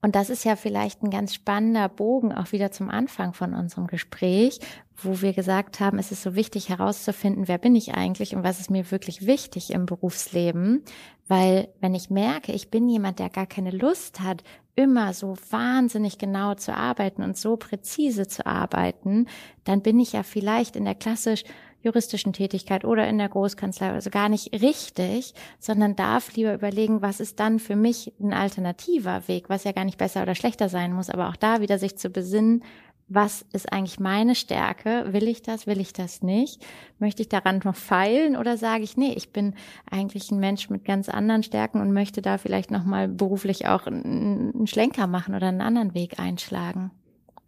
Und das ist ja vielleicht ein ganz spannender Bogen auch wieder zum Anfang von unserem Gespräch, wo wir gesagt haben, es ist so wichtig herauszufinden, wer bin ich eigentlich und was ist mir wirklich wichtig im Berufsleben. Weil wenn ich merke, ich bin jemand, der gar keine Lust hat, immer so wahnsinnig genau zu arbeiten und so präzise zu arbeiten, dann bin ich ja vielleicht in der klassisch juristischen Tätigkeit oder in der Großkanzlei, also gar nicht richtig, sondern darf lieber überlegen, was ist dann für mich ein alternativer Weg, was ja gar nicht besser oder schlechter sein muss, aber auch da wieder sich zu besinnen, was ist eigentlich meine Stärke? Will ich das? Will ich das nicht? Möchte ich daran noch feilen oder sage ich, nee, ich bin eigentlich ein Mensch mit ganz anderen Stärken und möchte da vielleicht nochmal beruflich auch einen Schlenker machen oder einen anderen Weg einschlagen?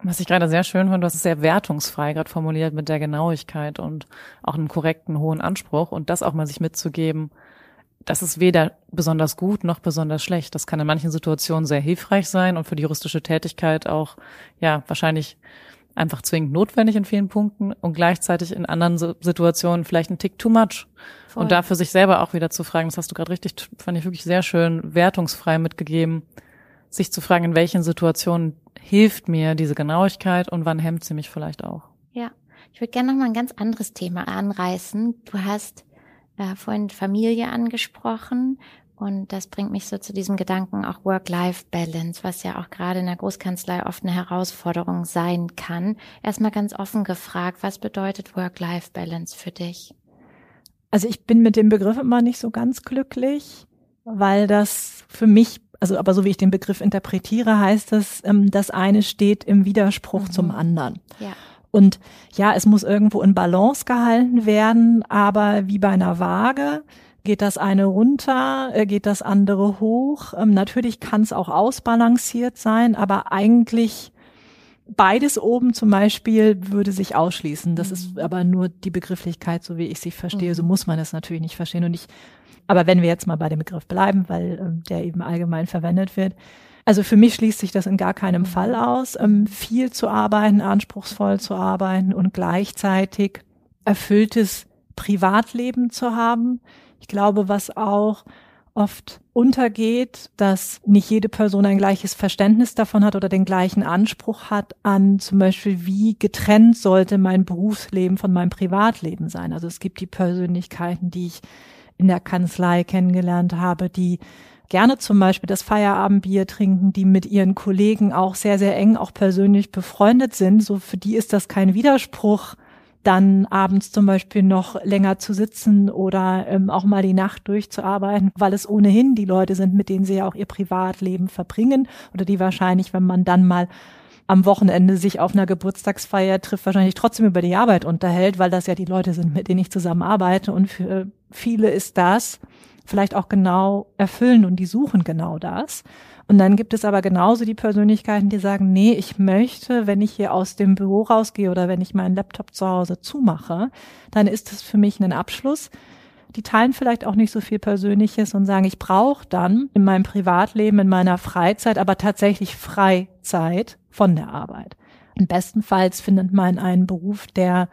Was ich gerade sehr schön fand, du hast es sehr wertungsfrei gerade formuliert mit der Genauigkeit und auch einem korrekten hohen Anspruch und das auch mal sich mitzugeben, das ist weder besonders gut noch besonders schlecht. Das kann in manchen Situationen sehr hilfreich sein und für die juristische Tätigkeit auch, ja, wahrscheinlich einfach zwingend notwendig in vielen Punkten und gleichzeitig in anderen Situationen vielleicht ein Tick too much. Voll. Und da für sich selber auch wieder zu fragen, das hast du gerade richtig, fand ich wirklich sehr schön, wertungsfrei mitgegeben, sich zu fragen, in welchen Situationen hilft mir diese Genauigkeit und wann hemmt sie mich vielleicht auch? Ja, ich würde gerne noch mal ein ganz anderes Thema anreißen. Du hast äh, vorhin Familie angesprochen und das bringt mich so zu diesem Gedanken auch Work-Life-Balance, was ja auch gerade in der Großkanzlei oft eine Herausforderung sein kann. Erstmal ganz offen gefragt, was bedeutet Work-Life-Balance für dich? Also ich bin mit dem Begriff immer nicht so ganz glücklich, weil das für mich also aber so wie ich den Begriff interpretiere, heißt es, ähm, das eine steht im Widerspruch mhm. zum anderen. Ja. Und ja, es muss irgendwo in Balance gehalten werden, aber wie bei einer Waage geht das eine runter, äh, geht das andere hoch. Ähm, natürlich kann es auch ausbalanciert sein, aber eigentlich beides oben zum Beispiel würde sich ausschließen. Das mhm. ist aber nur die Begrifflichkeit, so wie ich sie verstehe. Mhm. So muss man es natürlich nicht verstehen. Und ich aber wenn wir jetzt mal bei dem Begriff bleiben, weil ähm, der eben allgemein verwendet wird. Also für mich schließt sich das in gar keinem. Fall aus, ähm, viel zu arbeiten, anspruchsvoll zu arbeiten und gleichzeitig erfülltes Privatleben zu haben. Ich glaube, was auch oft untergeht, dass nicht jede Person ein gleiches Verständnis davon hat oder den gleichen Anspruch hat an zum Beispiel, wie getrennt sollte mein Berufsleben von meinem Privatleben sein. Also es gibt die Persönlichkeiten, die ich in der Kanzlei kennengelernt habe, die gerne zum Beispiel das Feierabendbier trinken, die mit ihren Kollegen auch sehr, sehr eng, auch persönlich befreundet sind. So für die ist das kein Widerspruch, dann abends zum Beispiel noch länger zu sitzen oder ähm, auch mal die Nacht durchzuarbeiten, weil es ohnehin die Leute sind, mit denen sie ja auch ihr Privatleben verbringen oder die wahrscheinlich, wenn man dann mal am Wochenende sich auf einer Geburtstagsfeier trifft, wahrscheinlich trotzdem über die Arbeit unterhält, weil das ja die Leute sind, mit denen ich zusammenarbeite. Und für viele ist das vielleicht auch genau erfüllend und die suchen genau das. Und dann gibt es aber genauso die Persönlichkeiten, die sagen, nee, ich möchte, wenn ich hier aus dem Büro rausgehe oder wenn ich meinen Laptop zu Hause zumache, dann ist es für mich ein Abschluss. Die teilen vielleicht auch nicht so viel Persönliches und sagen, ich brauche dann in meinem Privatleben, in meiner Freizeit, aber tatsächlich Freizeit von der Arbeit. Und bestenfalls findet man einen Beruf, der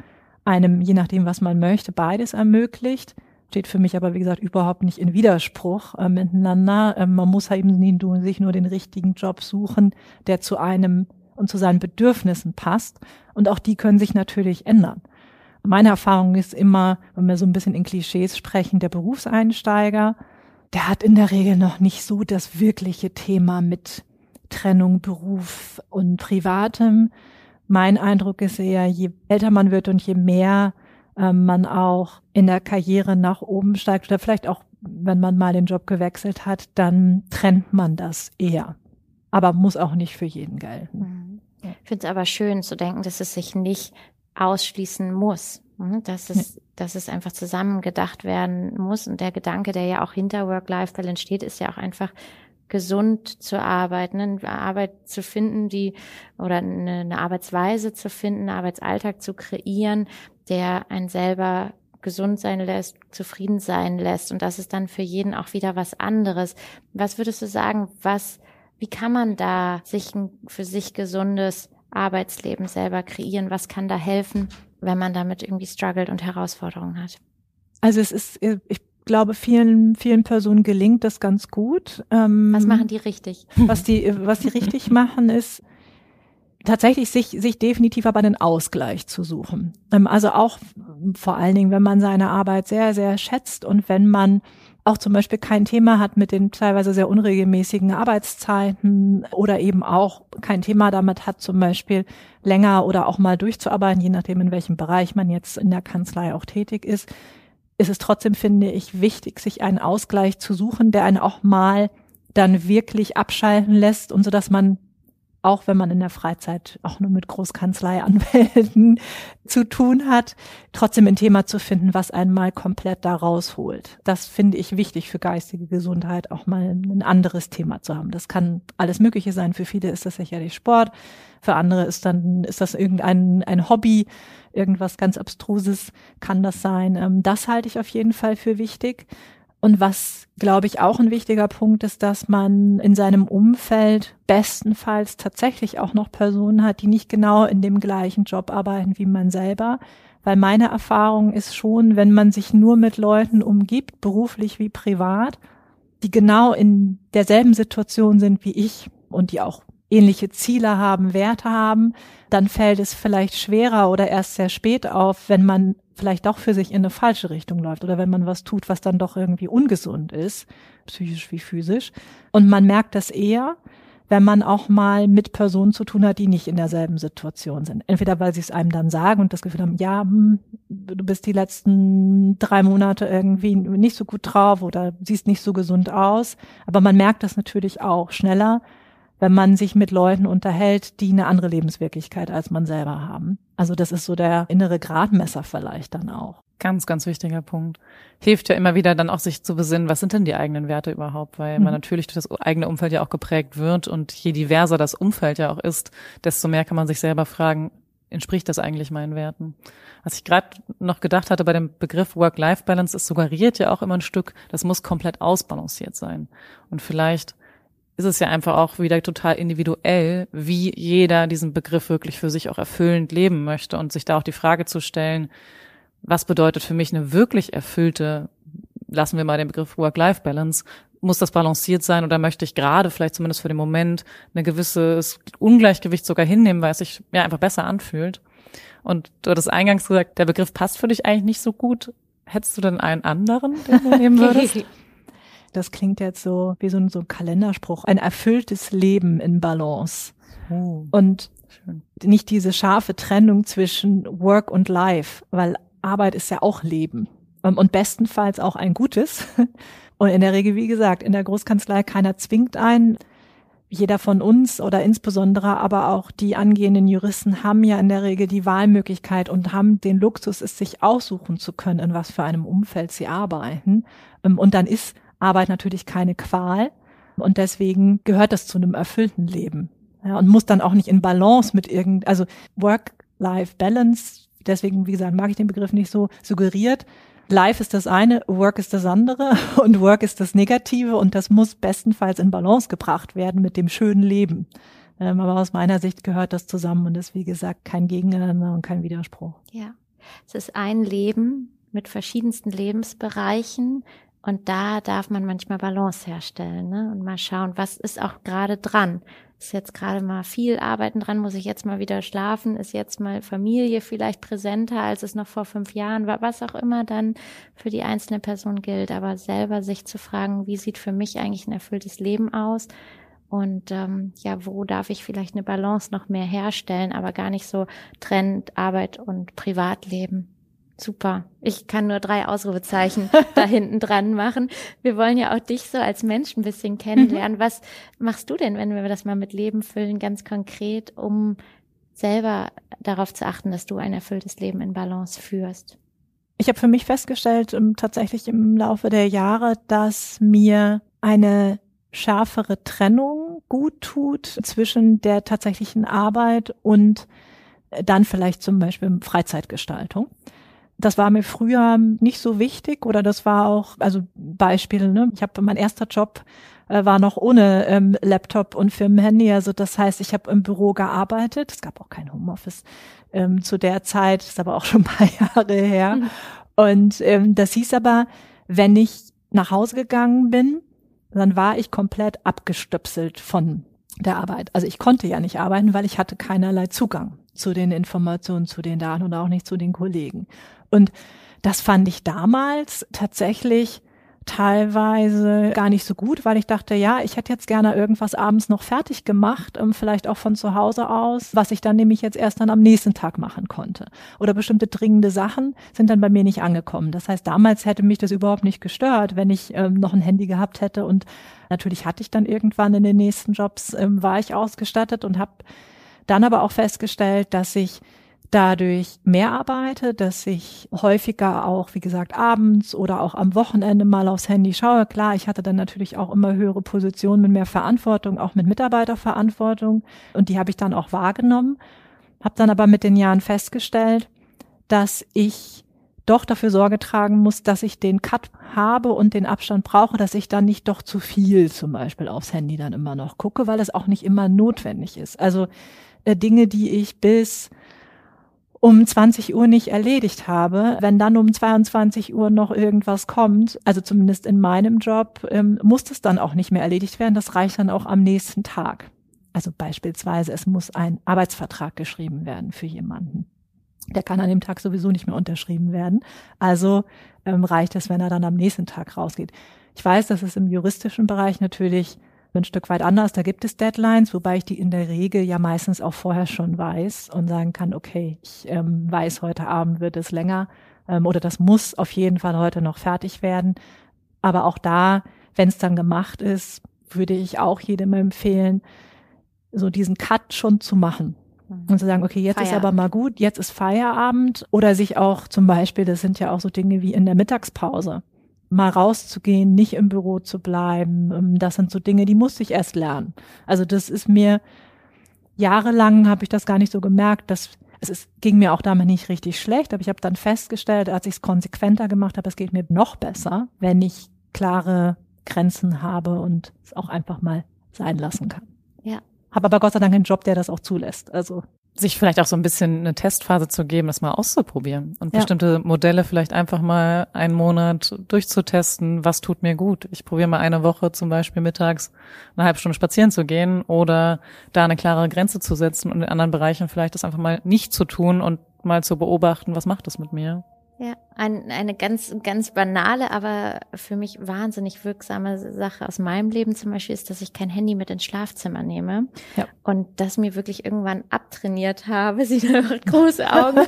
einem, je nachdem, was man möchte, beides ermöglicht steht für mich aber, wie gesagt, überhaupt nicht in Widerspruch äh, miteinander. Ähm, man muss eben nie, sich nur den richtigen Job suchen, der zu einem und zu seinen Bedürfnissen passt. Und auch die können sich natürlich ändern. Meine Erfahrung ist immer, wenn wir so ein bisschen in Klischees sprechen, der Berufseinsteiger, der hat in der Regel noch nicht so das wirkliche Thema mit Trennung, Beruf und Privatem. Mein Eindruck ist eher, je älter man wird und je mehr ähm, man auch in der Karriere nach oben steigt oder vielleicht auch, wenn man mal den Job gewechselt hat, dann trennt man das eher. Aber muss auch nicht für jeden gelten. Mhm. Ich finde es aber schön zu denken, dass es sich nicht ausschließen muss. Mhm, dass es, ja. dass es einfach zusammengedacht werden muss. Und der Gedanke, der ja auch hinter Work-Life-Balance steht, ist ja auch einfach gesund zu arbeiten, ne? eine Arbeit zu finden, die oder eine, eine Arbeitsweise zu finden, einen Arbeitsalltag zu kreieren, der einen selber gesund sein lässt, zufrieden sein lässt. Und das ist dann für jeden auch wieder was anderes. Was würdest du sagen, was, wie kann man da sich ein für sich gesundes Arbeitsleben selber kreieren? Was kann da helfen, wenn man damit irgendwie struggelt und Herausforderungen hat? Also es ist, ich glaube, vielen, vielen Personen gelingt das ganz gut. Ähm, was machen die richtig? Was die, was die richtig machen, ist, tatsächlich sich, sich definitiv aber einen Ausgleich zu suchen. Ähm, also auch vor allen Dingen, wenn man seine Arbeit sehr, sehr schätzt und wenn man auch zum Beispiel kein Thema hat mit den teilweise sehr unregelmäßigen Arbeitszeiten oder eben auch kein Thema damit hat, zum Beispiel länger oder auch mal durchzuarbeiten, je nachdem, in welchem Bereich man jetzt in der Kanzlei auch tätig ist, ist es trotzdem, finde ich, wichtig, sich einen Ausgleich zu suchen, der einen auch mal dann wirklich abschalten lässt und so, dass man auch wenn man in der Freizeit auch nur mit Großkanzleianwälten zu tun hat, trotzdem ein Thema zu finden, was einen mal komplett da rausholt. Das finde ich wichtig für geistige Gesundheit, auch mal ein anderes Thema zu haben. Das kann alles Mögliche sein. Für viele ist das sicherlich Sport. Für andere ist dann, ist das irgendein ein Hobby, irgendwas ganz Abstruses kann das sein. Ähm, das halte ich auf jeden Fall für wichtig. Und was, glaube ich, auch ein wichtiger Punkt ist, dass man in seinem Umfeld bestenfalls tatsächlich auch noch Personen hat, die nicht genau in dem gleichen Job arbeiten wie man selber. Weil meine Erfahrung ist schon, wenn man sich nur mit Leuten umgibt, beruflich wie privat, die genau in derselben Situation sind wie ich und die auch ähnliche Ziele haben, Werte haben, dann fällt es vielleicht schwerer oder erst sehr spät auf, wenn man vielleicht doch für sich in eine falsche Richtung läuft oder wenn man was tut, was dann doch irgendwie ungesund ist, psychisch wie physisch. Und man merkt das eher, wenn man auch mal mit Personen zu tun hat, die nicht in derselben Situation sind. Entweder weil sie es einem dann sagen und das Gefühl haben, ja, hm, du bist die letzten drei Monate irgendwie nicht so gut drauf oder siehst nicht so gesund aus. Aber man merkt das natürlich auch schneller, wenn man sich mit Leuten unterhält, die eine andere Lebenswirklichkeit als man selber haben. Also das ist so der innere Gradmesser vielleicht dann auch. Ganz, ganz wichtiger Punkt. Hilft ja immer wieder dann auch sich zu besinnen, was sind denn die eigenen Werte überhaupt, weil mhm. man natürlich durch das eigene Umfeld ja auch geprägt wird und je diverser das Umfeld ja auch ist, desto mehr kann man sich selber fragen, entspricht das eigentlich meinen Werten? Was ich gerade noch gedacht hatte bei dem Begriff Work-Life-Balance, es suggeriert ja auch immer ein Stück, das muss komplett ausbalanciert sein. Und vielleicht ist es ja einfach auch wieder total individuell, wie jeder diesen Begriff wirklich für sich auch erfüllend leben möchte und sich da auch die Frage zu stellen, was bedeutet für mich eine wirklich erfüllte, lassen wir mal den Begriff Work-Life-Balance, muss das balanciert sein oder möchte ich gerade vielleicht zumindest für den Moment eine gewisses Ungleichgewicht sogar hinnehmen, weil es sich ja einfach besser anfühlt. Und du hattest eingangs gesagt, der Begriff passt für dich eigentlich nicht so gut. Hättest du denn einen anderen, den du nehmen würdest? Das klingt jetzt so wie so ein, so ein Kalenderspruch. Ein erfülltes Leben in Balance. Oh, und schön. nicht diese scharfe Trennung zwischen Work und Life, weil Arbeit ist ja auch Leben. Ähm, und bestenfalls auch ein gutes. Und in der Regel, wie gesagt, in der Großkanzlei keiner zwingt ein. jeder von uns oder insbesondere aber auch die angehenden Juristen haben ja in der Regel die Wahlmöglichkeit und haben den Luxus, es sich aussuchen zu können, in was für einem Umfeld sie arbeiten. Ähm, und dann ist Arbeit natürlich keine Qual. Und deswegen gehört das zu einem erfüllten Leben. Ja, und muss dann auch nicht in Balance mit irgend, also Work-Life-Balance, deswegen, wie gesagt, mag ich den Begriff nicht so suggeriert, Life ist das eine, Work ist das andere und Work ist das Negative und das muss bestenfalls in Balance gebracht werden mit dem schönen Leben. Ähm, aber aus meiner Sicht gehört das zusammen und ist, wie gesagt, kein Gegeneinander und kein Widerspruch. Ja, es ist ein Leben mit verschiedensten Lebensbereichen und da darf man manchmal Balance herstellen ne? und mal schauen, was ist auch gerade dran ist jetzt gerade mal viel Arbeiten dran, muss ich jetzt mal wieder schlafen, ist jetzt mal Familie vielleicht präsenter, als es noch vor fünf Jahren war, was auch immer dann für die einzelne Person gilt, aber selber sich zu fragen, wie sieht für mich eigentlich ein erfülltes Leben aus? Und ähm, ja, wo darf ich vielleicht eine Balance noch mehr herstellen, aber gar nicht so trennt Arbeit und Privatleben. Super. Ich kann nur drei Ausrufezeichen da hinten dran machen. Wir wollen ja auch dich so als Mensch ein bisschen kennenlernen. Mhm. Was machst du denn, wenn wir das mal mit Leben füllen, ganz konkret, um selber darauf zu achten, dass du ein erfülltes Leben in Balance führst? Ich habe für mich festgestellt, um, tatsächlich im Laufe der Jahre, dass mir eine schärfere Trennung gut tut zwischen der tatsächlichen Arbeit und dann vielleicht zum Beispiel Freizeitgestaltung. Das war mir früher nicht so wichtig oder das war auch, also Beispiele, ne? Ich habe mein erster Job äh, war noch ohne ähm, Laptop und Firmenhandy. Also das heißt, ich habe im Büro gearbeitet. Es gab auch kein Homeoffice ähm, zu der Zeit, ist aber auch schon ein paar Jahre her. Mhm. Und ähm, das hieß aber, wenn ich nach Hause gegangen bin, dann war ich komplett abgestöpselt von der Arbeit. Also ich konnte ja nicht arbeiten, weil ich hatte keinerlei Zugang zu den Informationen, zu den Daten und auch nicht zu den Kollegen. Und das fand ich damals tatsächlich teilweise gar nicht so gut, weil ich dachte, ja, ich hätte jetzt gerne irgendwas abends noch fertig gemacht, ähm, vielleicht auch von zu Hause aus, was ich dann nämlich jetzt erst dann am nächsten Tag machen konnte. Oder bestimmte dringende Sachen sind dann bei mir nicht angekommen. Das heißt, damals hätte mich das überhaupt nicht gestört, wenn ich ähm, noch ein Handy gehabt hätte. Und natürlich hatte ich dann irgendwann in den nächsten Jobs, ähm, war ich ausgestattet und habe dann aber auch festgestellt, dass ich dadurch mehr arbeite, dass ich häufiger auch, wie gesagt, abends oder auch am Wochenende mal aufs Handy schaue. Klar, ich hatte dann natürlich auch immer höhere Positionen mit mehr Verantwortung, auch mit Mitarbeiterverantwortung und die habe ich dann auch wahrgenommen, habe dann aber mit den Jahren festgestellt, dass ich doch dafür Sorge tragen muss, dass ich den Cut habe und den Abstand brauche, dass ich dann nicht doch zu viel zum Beispiel aufs Handy dann immer noch gucke, weil es auch nicht immer notwendig ist. Also äh, Dinge, die ich bis um 20 Uhr nicht erledigt habe, wenn dann um 22 Uhr noch irgendwas kommt, also zumindest in meinem Job, ähm, muss das dann auch nicht mehr erledigt werden. Das reicht dann auch am nächsten Tag. Also beispielsweise, es muss ein Arbeitsvertrag geschrieben werden für jemanden. Der kann an dem Tag sowieso nicht mehr unterschrieben werden. Also ähm, reicht es, wenn er dann am nächsten Tag rausgeht. Ich weiß, dass es im juristischen Bereich natürlich ein Stück weit anders. Da gibt es Deadlines, wobei ich die in der Regel ja meistens auch vorher schon weiß und sagen kann, okay, ich ähm, weiß, heute Abend wird es länger ähm, oder das muss auf jeden Fall heute noch fertig werden. Aber auch da, wenn es dann gemacht ist, würde ich auch jedem empfehlen, so diesen Cut schon zu machen. Mhm. Und zu sagen, okay, jetzt Feierabend. ist aber mal gut, jetzt ist Feierabend. Oder sich auch zum Beispiel, das sind ja auch so Dinge wie in der Mittagspause mal rauszugehen, nicht im Büro zu bleiben. Ähm, das sind so Dinge, die musste ich erst lernen. Also das ist mir jahrelang habe ich das gar nicht so gemerkt, dass es ist, ging mir auch damit nicht richtig schlecht, aber ich habe dann festgestellt, als ich es konsequenter gemacht habe, es geht mir noch besser, wenn ich klare Grenzen habe und es auch einfach mal sein lassen kann. Ja. Habe aber Gott sei Dank einen Job, der das auch zulässt. Also sich vielleicht auch so ein bisschen eine Testphase zu geben, das mal auszuprobieren und ja. bestimmte Modelle vielleicht einfach mal einen Monat durchzutesten, was tut mir gut. Ich probiere mal eine Woche zum Beispiel mittags eine halbe Stunde spazieren zu gehen oder da eine klare Grenze zu setzen und in anderen Bereichen vielleicht das einfach mal nicht zu tun und mal zu beobachten, was macht das mit mir. Ja, ein, eine ganz, ganz banale, aber für mich wahnsinnig wirksame Sache aus meinem Leben zum Beispiel ist, dass ich kein Handy mit ins Schlafzimmer nehme ja. und das mir wirklich irgendwann abtrainiert habe. Sie hat große Augen.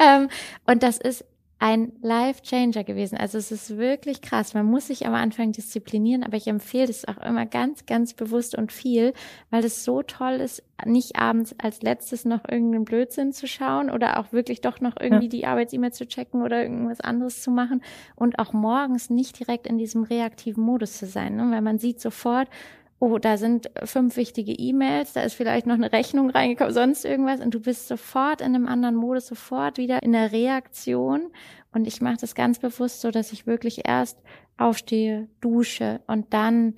ähm, und das ist ein Life Changer gewesen. Also es ist wirklich krass. Man muss sich am Anfang disziplinieren, aber ich empfehle das auch immer ganz, ganz bewusst und viel, weil es so toll ist, nicht abends als letztes noch irgendeinen Blödsinn zu schauen oder auch wirklich doch noch irgendwie ja. die Arbeits-E-Mail zu checken oder irgendwas anderes zu machen und auch morgens nicht direkt in diesem reaktiven Modus zu sein, ne? weil man sieht sofort, oh, da sind fünf wichtige E-Mails, da ist vielleicht noch eine Rechnung reingekommen, sonst irgendwas und du bist sofort in einem anderen Modus, sofort wieder in der Reaktion und ich mache das ganz bewusst so, dass ich wirklich erst aufstehe, dusche und dann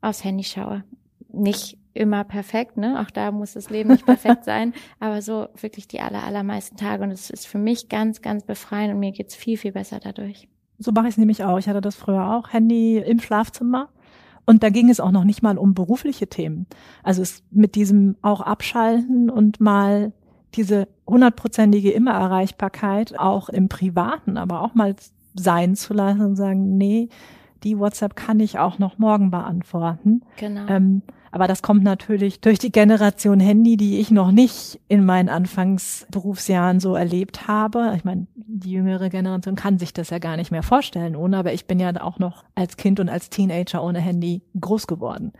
aufs Handy schaue. Nicht immer perfekt, ne? Auch da muss das Leben nicht perfekt sein, aber so wirklich die aller, allermeisten Tage und es ist für mich ganz, ganz befreiend und mir geht's viel, viel besser dadurch. So mache ich es nämlich auch. Ich hatte das früher auch, Handy im Schlafzimmer und da ging es auch noch nicht mal um berufliche Themen. Also es mit diesem auch abschalten und mal diese hundertprozentige Immererreichbarkeit auch im Privaten, aber auch mal sein zu lassen und sagen, nee, die WhatsApp kann ich auch noch morgen beantworten. Genau. Ähm, aber das kommt natürlich durch die Generation Handy, die ich noch nicht in meinen Anfangsberufsjahren so erlebt habe. Ich meine, die jüngere Generation kann sich das ja gar nicht mehr vorstellen ohne, aber ich bin ja auch noch als Kind und als Teenager ohne Handy groß geworden.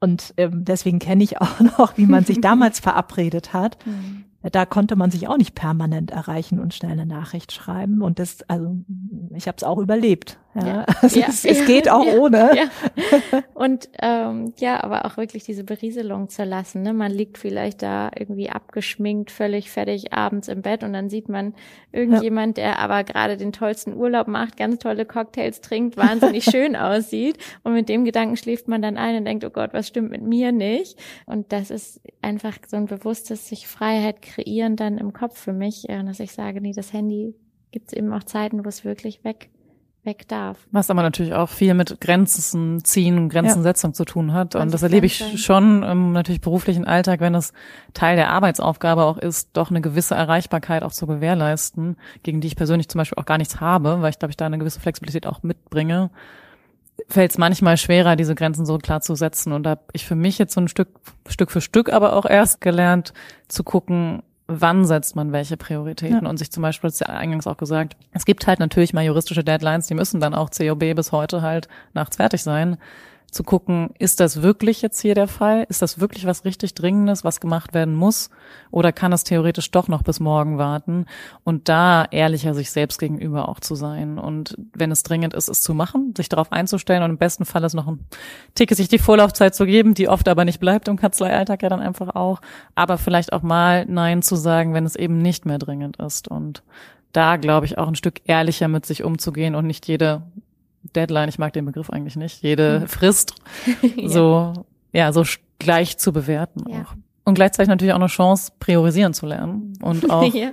Und ähm, deswegen kenne ich auch noch, wie man sich damals verabredet hat. Mhm da konnte man sich auch nicht permanent erreichen und schnell eine Nachricht schreiben. Und das, also ich habe es auch überlebt. Ja, ja. Also ja. Es, es, geht auch ohne. Und ähm, ja, aber auch wirklich diese Berieselung zu lassen. Ne? Man liegt vielleicht da irgendwie abgeschminkt, völlig fertig abends im Bett und dann sieht man irgendjemand, der aber gerade den tollsten Urlaub macht, ganz tolle Cocktails trinkt, wahnsinnig schön aussieht. Und mit dem Gedanken schläft man dann ein und denkt, oh Gott, was stimmt mit mir nicht? Und das ist einfach so ein bewusstes sich Freiheit kreieren dann im Kopf für mich, äh, dass ich sage, nee, das Handy gibt es eben auch Zeiten, wo es wirklich weg weg darf. Was aber natürlich auch viel mit Grenzen ziehen, Grenzensetzung ja. zu tun hat. Und das erlebe ich sein. schon im natürlich beruflichen Alltag, wenn es Teil der Arbeitsaufgabe auch ist, doch eine gewisse Erreichbarkeit auch zu gewährleisten, gegen die ich persönlich zum Beispiel auch gar nichts habe, weil ich glaube, ich da eine gewisse Flexibilität auch mitbringe fällt es manchmal schwerer, diese Grenzen so klar zu setzen. Und da habe ich für mich jetzt so ein Stück, Stück für Stück aber auch erst gelernt zu gucken, wann setzt man welche Prioritäten ja. und sich zum Beispiel, das ist ja eingangs auch gesagt, es gibt halt natürlich mal juristische Deadlines, die müssen dann auch COB bis heute halt nachts fertig sein zu gucken, ist das wirklich jetzt hier der Fall? Ist das wirklich was richtig Dringendes, was gemacht werden muss? Oder kann es theoretisch doch noch bis morgen warten? Und da ehrlicher sich selbst gegenüber auch zu sein. Und wenn es dringend ist, es zu machen, sich darauf einzustellen und im besten Fall ist noch ein Ticket, sich die Vorlaufzeit zu geben, die oft aber nicht bleibt im Kanzleialltag ja dann einfach auch. Aber vielleicht auch mal Nein zu sagen, wenn es eben nicht mehr dringend ist. Und da glaube ich auch ein Stück ehrlicher mit sich umzugehen und nicht jede Deadline, ich mag den Begriff eigentlich nicht, jede hm. Frist ja. so, ja, so gleich zu bewerten ja. auch. Und gleichzeitig natürlich auch eine Chance, priorisieren zu lernen und auch ja,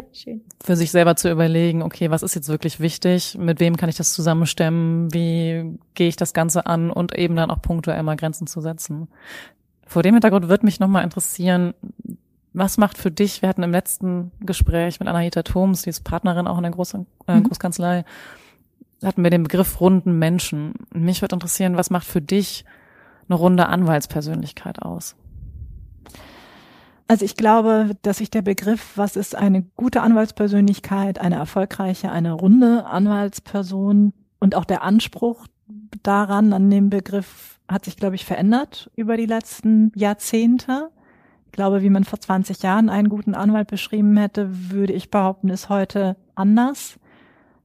für sich selber zu überlegen, okay, was ist jetzt wirklich wichtig, mit wem kann ich das zusammenstemmen, wie gehe ich das Ganze an und eben dann auch punktuell mal Grenzen zu setzen. Vor dem Hintergrund wird mich nochmal interessieren, was macht für dich, wir hatten im letzten Gespräch mit Anahita Thoms, die ist Partnerin auch in der Groß äh, mhm. Großkanzlei, hatten wir den Begriff runden Menschen. Mich würde interessieren, was macht für dich eine runde Anwaltspersönlichkeit aus? Also ich glaube, dass sich der Begriff, was ist eine gute Anwaltspersönlichkeit, eine erfolgreiche, eine runde Anwaltsperson und auch der Anspruch daran, an dem Begriff, hat sich, glaube ich, verändert über die letzten Jahrzehnte. Ich glaube, wie man vor 20 Jahren einen guten Anwalt beschrieben hätte, würde ich behaupten, ist heute anders.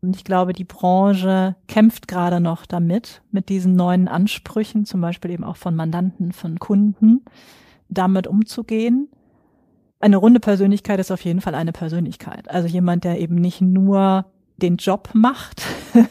Und ich glaube, die Branche kämpft gerade noch damit, mit diesen neuen Ansprüchen, zum Beispiel eben auch von Mandanten, von Kunden, damit umzugehen. Eine runde Persönlichkeit ist auf jeden Fall eine Persönlichkeit. Also jemand, der eben nicht nur den Job macht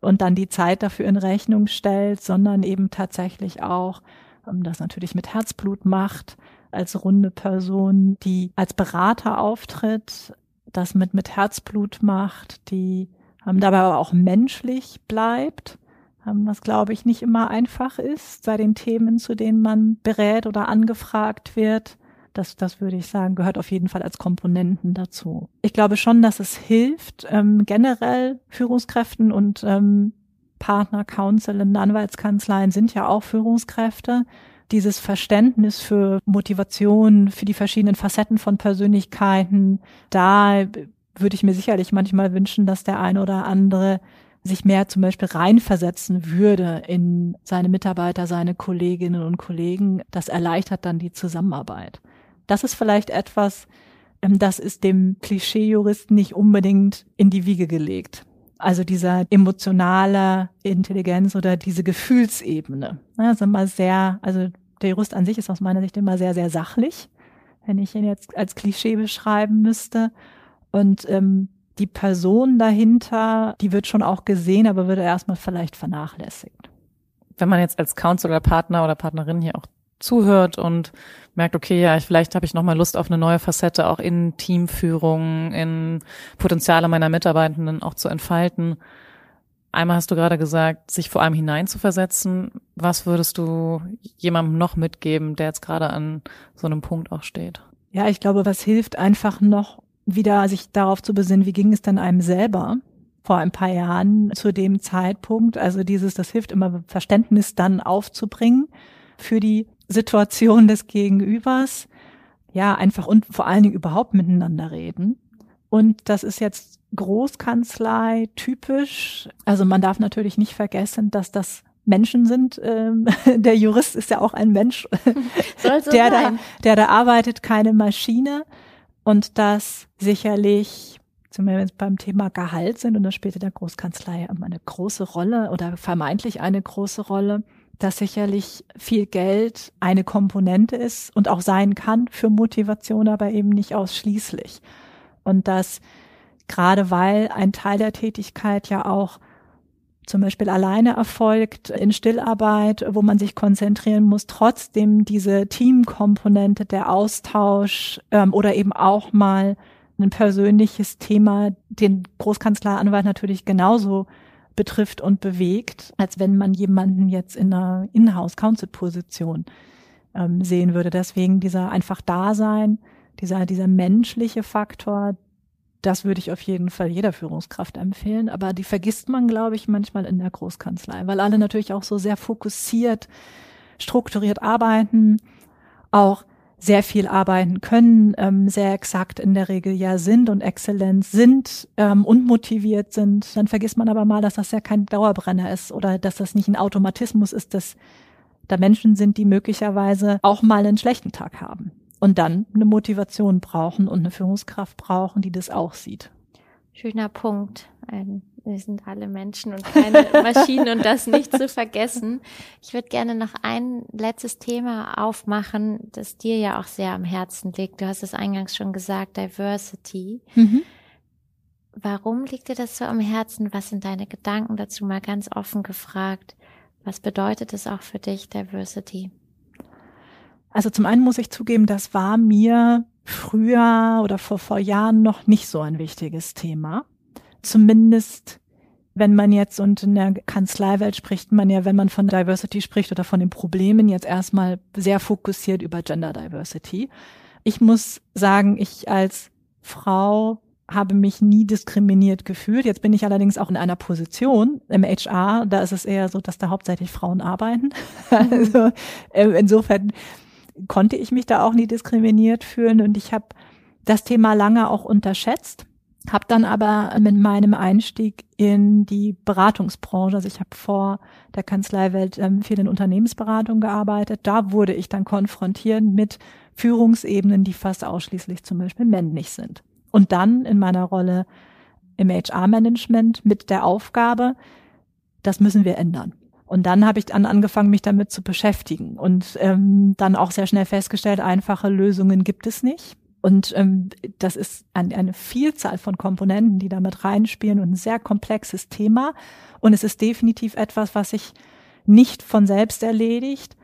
und dann die Zeit dafür in Rechnung stellt, sondern eben tatsächlich auch ähm, das natürlich mit Herzblut macht, als runde Person, die als Berater auftritt, das mit, mit Herzblut macht, die ähm, dabei aber auch menschlich bleibt, ähm, was glaube ich nicht immer einfach ist bei den Themen, zu denen man berät oder angefragt wird. Das, das würde ich sagen, gehört auf jeden Fall als Komponenten dazu. Ich glaube schon, dass es hilft, ähm, generell Führungskräften und ähm, Partner, Counsel in Anwaltskanzleien sind ja auch Führungskräfte, dieses Verständnis für Motivation, für die verschiedenen Facetten von Persönlichkeiten, da würde ich mir sicherlich manchmal wünschen, dass der eine oder andere sich mehr zum Beispiel reinversetzen würde in seine Mitarbeiter, seine Kolleginnen und Kollegen. Das erleichtert dann die Zusammenarbeit. Das ist vielleicht etwas, ähm, das ist dem Klischeejuristen nicht unbedingt in die Wiege gelegt. Also dieser emotionale Intelligenz oder diese Gefühlsebene. Das ist immer sehr, also der Jurist an sich ist aus meiner Sicht immer sehr, sehr sachlich, wenn ich ihn jetzt als Klischee beschreiben müsste. Und ähm, die Person dahinter, die wird schon auch gesehen, aber wird erstmal vielleicht vernachlässigt. Wenn man jetzt als Counselor, Partner oder Partnerin hier auch zuhört und merkt, okay, ja, vielleicht habe ich nochmal Lust auf eine neue Facette, auch in Teamführung, in Potenziale meiner Mitarbeitenden auch zu entfalten. Einmal hast du gerade gesagt, sich vor allem hineinzuversetzen. Was würdest du jemandem noch mitgeben, der jetzt gerade an so einem Punkt auch steht? Ja, ich glaube, was hilft einfach noch wieder sich darauf zu besinnen, wie ging es denn einem selber vor ein paar Jahren zu dem Zeitpunkt. Also dieses, das hilft immer Verständnis dann aufzubringen für die Situation des Gegenübers. Ja, einfach und vor allen Dingen überhaupt miteinander reden. Und das ist jetzt Großkanzlei typisch. Also man darf natürlich nicht vergessen, dass das Menschen sind. Ähm, der Jurist ist ja auch ein Mensch, so der, da, der da arbeitet, keine Maschine. Und das sicherlich, zumindest beim Thema Gehalt sind, und das spielte der Großkanzlei eine große Rolle oder vermeintlich eine große Rolle, dass sicherlich viel Geld eine Komponente ist und auch sein kann für Motivation, aber eben nicht ausschließlich. Und dass gerade weil ein Teil der Tätigkeit ja auch zum Beispiel alleine erfolgt, in Stillarbeit, wo man sich konzentrieren muss, trotzdem diese Teamkomponente, der Austausch ähm, oder eben auch mal ein persönliches Thema, den Großkanzleranwalt natürlich genauso betrifft und bewegt, als wenn man jemanden jetzt in einer Inhouse-Council-Position ähm, sehen würde. Deswegen dieser einfach Dasein, dieser, dieser menschliche Faktor, das würde ich auf jeden Fall jeder Führungskraft empfehlen. Aber die vergisst man, glaube ich, manchmal in der Großkanzlei, weil alle natürlich auch so sehr fokussiert, strukturiert arbeiten, auch sehr viel arbeiten können, ähm, sehr exakt in der Regel ja sind und exzellent sind ähm, und motiviert sind, dann vergisst man aber mal, dass das ja kein Dauerbrenner ist oder dass das nicht ein Automatismus ist, dass da Menschen sind, die möglicherweise auch mal einen schlechten Tag haben und dann eine Motivation brauchen und eine Führungskraft brauchen, die das auch sieht. Schöner Punkt. Ein, wir sind alle Menschen und keine Maschinen und das nicht zu vergessen. Ich würde gerne noch ein letztes Thema aufmachen, das dir ja auch sehr am Herzen liegt. Du hast es eingangs schon gesagt, Diversity. Mhm. Warum liegt dir das so am Herzen? Was sind deine Gedanken dazu? Mal ganz offen gefragt. Was bedeutet es auch für dich, Diversity? Also zum einen muss ich zugeben, das war mir früher oder vor, vor Jahren noch nicht so ein wichtiges Thema. Zumindest wenn man jetzt und in der Kanzleiwelt spricht man ja, wenn man von Diversity spricht oder von den Problemen, jetzt erstmal sehr fokussiert über Gender Diversity. Ich muss sagen, ich als Frau habe mich nie diskriminiert gefühlt. Jetzt bin ich allerdings auch in einer Position im HR, da ist es eher so, dass da hauptsächlich Frauen arbeiten. Also äh, insofern konnte ich mich da auch nie diskriminiert fühlen und ich habe das Thema lange auch unterschätzt, habe dann aber mit meinem Einstieg in die Beratungsbranche, also ich habe vor der Kanzleiwelt ähm, viel in Unternehmensberatung gearbeitet, da wurde ich dann konfrontiert mit Führungsebenen, die fast ausschließlich zum Beispiel männlich sind. Und dann in meiner Rolle im HR-Management mit der Aufgabe, das müssen wir ändern. Und dann habe ich dann angefangen, mich damit zu beschäftigen und ähm, dann auch sehr schnell festgestellt, einfache Lösungen gibt es nicht. Und ähm, das ist ein, eine Vielzahl von Komponenten, die damit reinspielen und ein sehr komplexes Thema. Und es ist definitiv etwas, was sich nicht von selbst erledigt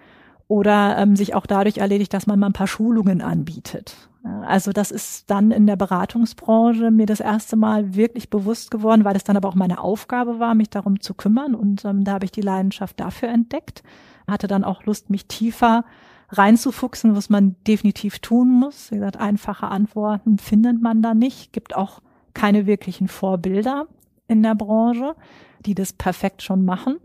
oder ähm, sich auch dadurch erledigt, dass man mal ein paar Schulungen anbietet. Also das ist dann in der Beratungsbranche mir das erste Mal wirklich bewusst geworden, weil es dann aber auch meine Aufgabe war, mich darum zu kümmern. Und ähm, da habe ich die Leidenschaft dafür entdeckt. Hatte dann auch Lust, mich tiefer reinzufuchsen, was man definitiv tun muss. Wie gesagt, einfache Antworten findet man da nicht. Gibt auch keine wirklichen Vorbilder in der Branche, die das perfekt schon machen.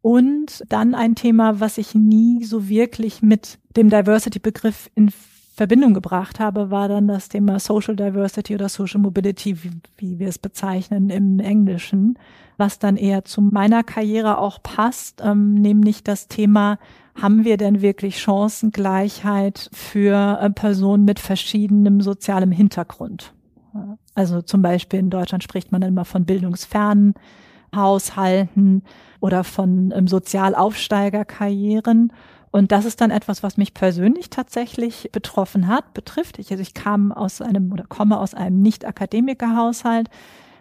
Und dann ein Thema, was ich nie so wirklich mit dem Diversity-Begriff in Verbindung gebracht habe, war dann das Thema Social Diversity oder Social Mobility, wie, wie wir es bezeichnen im Englischen, was dann eher zu meiner Karriere auch passt, ähm, nämlich das Thema, haben wir denn wirklich Chancengleichheit für äh, Personen mit verschiedenem sozialem Hintergrund? Also zum Beispiel in Deutschland spricht man immer von bildungsfernen Haushalten oder von ähm, Sozialaufsteigerkarrieren. Und das ist dann etwas, was mich persönlich tatsächlich betroffen hat, betrifft. Ich, also ich kam aus einem oder komme aus einem Nicht-Akademiker-Haushalt,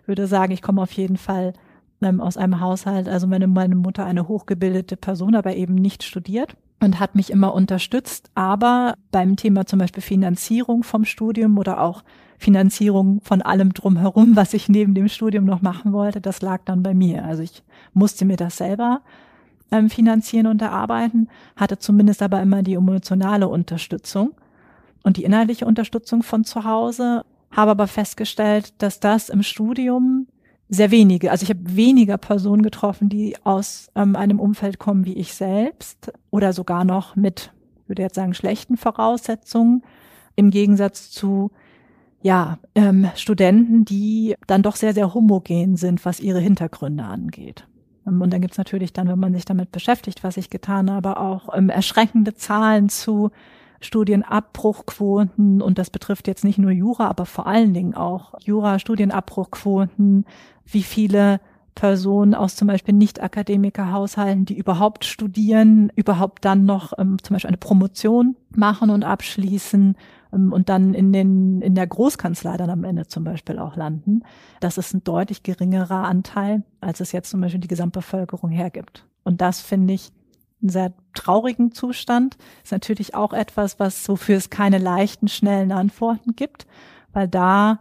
würde sagen, ich komme auf jeden Fall ähm, aus einem Haushalt, also meine, meine Mutter eine hochgebildete Person, aber eben nicht studiert und hat mich immer unterstützt. Aber beim Thema zum Beispiel Finanzierung vom Studium oder auch Finanzierung von allem drumherum, was ich neben dem Studium noch machen wollte, das lag dann bei mir. Also ich musste mir das selber ähm, finanzieren und erarbeiten, hatte zumindest aber immer die emotionale Unterstützung und die inhaltliche Unterstützung von zu Hause, habe aber festgestellt, dass das im Studium sehr wenige, also ich habe weniger Personen getroffen, die aus ähm, einem Umfeld kommen wie ich selbst oder sogar noch mit, würde jetzt sagen, schlechten Voraussetzungen im Gegensatz zu ja, ähm, Studenten, die dann doch sehr, sehr homogen sind, was ihre Hintergründe angeht. Ähm, und dann gibt's natürlich dann, wenn man sich damit beschäftigt, was ich getan habe, auch ähm, erschreckende Zahlen zu Studienabbruchquoten. Und das betrifft jetzt nicht nur Jura, aber vor allen Dingen auch Jura-Studienabbruchquoten, wie viele Personen aus zum Beispiel Nicht-Akademiker-Haushalten, die überhaupt studieren, überhaupt dann noch ähm, zum Beispiel eine Promotion machen und abschließen und dann in den in der Großkanzlei dann am Ende zum Beispiel auch landen. Das ist ein deutlich geringerer Anteil, als es jetzt zum Beispiel die Gesamtbevölkerung hergibt. Und das finde ich einen sehr traurigen Zustand. Ist natürlich auch etwas, was wofür es keine leichten, schnellen Antworten gibt, weil da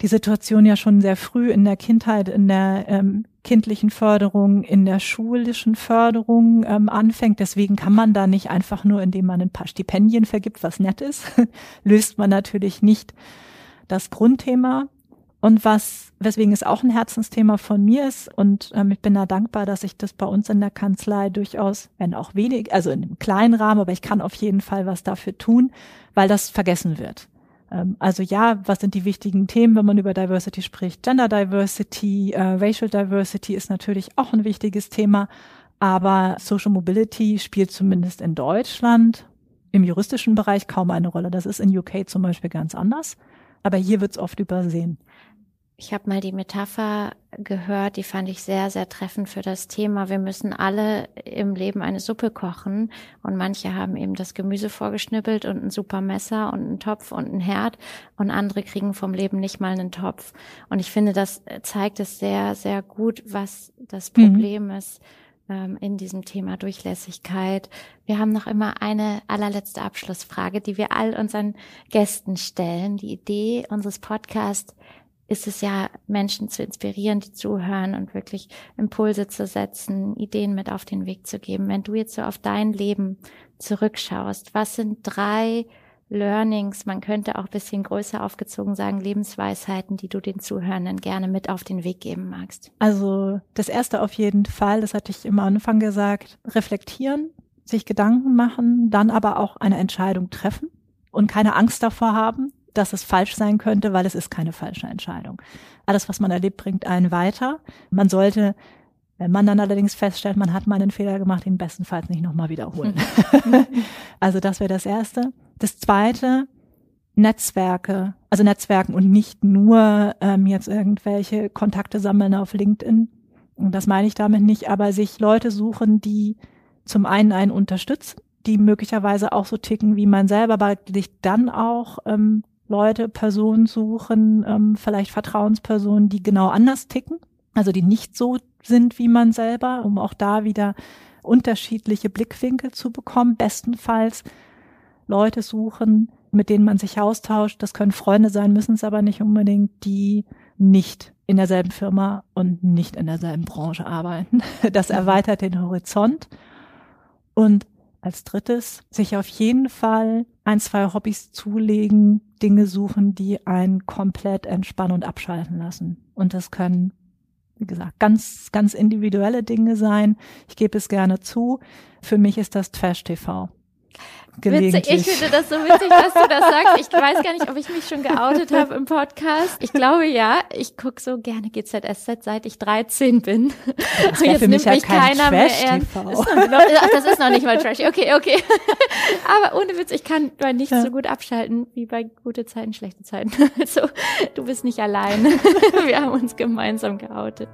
die Situation ja schon sehr früh in der Kindheit, in der ähm, kindlichen Förderung, in der schulischen Förderung ähm, anfängt. Deswegen kann man da nicht einfach nur, indem man ein paar Stipendien vergibt, was nett ist, löst man natürlich nicht das Grundthema. Und was, weswegen es auch ein Herzensthema von mir ist, und ähm, ich bin da dankbar, dass ich das bei uns in der Kanzlei durchaus, wenn auch wenig, also in einem kleinen Rahmen, aber ich kann auf jeden Fall was dafür tun, weil das vergessen wird. Ähm, also ja, was sind die wichtigen Themen, wenn man über Diversity spricht? Gender Diversity, äh, Racial Diversity ist natürlich auch ein wichtiges Thema, aber Social Mobility spielt zumindest in Deutschland im juristischen Bereich kaum eine Rolle. Das ist in UK zum Beispiel ganz anders, aber hier wird es oft übersehen. Ich habe mal die Metapher gehört, die fand ich sehr, sehr treffend für das Thema. Wir müssen alle im Leben eine Suppe kochen und manche haben eben das Gemüse vorgeschnippelt und ein super Messer und einen Topf und ein Herd und andere kriegen vom Leben nicht mal einen Topf. Und ich finde, das zeigt es sehr, sehr gut, was das mhm. Problem mhm. ist ähm, in diesem Thema Durchlässigkeit. Wir haben noch immer eine allerletzte Abschlussfrage, die wir all unseren Gästen stellen. Die Idee unseres Podcasts ist es ja, Menschen zu inspirieren, die zuhören und wirklich Impulse zu setzen, Ideen mit auf den Weg zu geben. Wenn du jetzt so auf dein Leben zurückschaust, was sind drei Learnings, man könnte auch bisschen größer aufgezogen sagen, Lebensweisheiten, die du den Zuhörenden gerne mit auf den Weg geben magst? Also das erste auf jeden Fall, das hatte ich im Anfang gesagt, reflektieren, sich Gedanken machen, dann aber auch eine Entscheidung treffen und keine Angst davor haben, dass es falsch sein könnte, weil es ist keine falsche Entscheidung. Alles, was man erlebt, bringt einen weiter. Man sollte, wenn man dann allerdings feststellt, man hat mal einen Fehler gemacht, ihn bestenfalls nicht nochmal wiederholen. also das wäre das Erste. Das Zweite, Netzwerke, also Netzwerken und nicht nur ähm, jetzt irgendwelche Kontakte sammeln auf LinkedIn. Und das meine ich damit nicht, aber sich Leute suchen, die zum einen einen unterstützen, die möglicherweise auch so ticken wie man selber, aber sich dann auch ähm, Leute, Personen suchen, ähm, vielleicht Vertrauenspersonen, die genau anders ticken, also die nicht so sind wie man selber, um auch da wieder unterschiedliche Blickwinkel zu bekommen. Bestenfalls Leute suchen, mit denen man sich austauscht. Das können Freunde sein, müssen es aber nicht unbedingt, die nicht in derselben Firma und nicht in derselben Branche arbeiten. Das erweitert den Horizont. Und als drittes, sich auf jeden Fall ein, zwei Hobbys zulegen, Dinge suchen, die einen komplett entspannen und abschalten lassen. Und das können, wie gesagt, ganz, ganz individuelle Dinge sein. Ich gebe es gerne zu. Für mich ist das Trash TV. Witzig. Ich finde das so witzig, dass du das sagst. Ich weiß gar nicht, ob ich mich schon geoutet habe im Podcast. Ich glaube ja. Ich gucke so gerne GZSZ, seit ich 13 bin. Das jetzt nimmt mich keiner mehr ernst. Ach, das ist noch nicht mal trashy. Okay, okay. Aber ohne Witz, ich kann bei nichts ja. so gut abschalten wie bei gute Zeiten, schlechte Zeiten. Also, du bist nicht allein. Wir haben uns gemeinsam geoutet.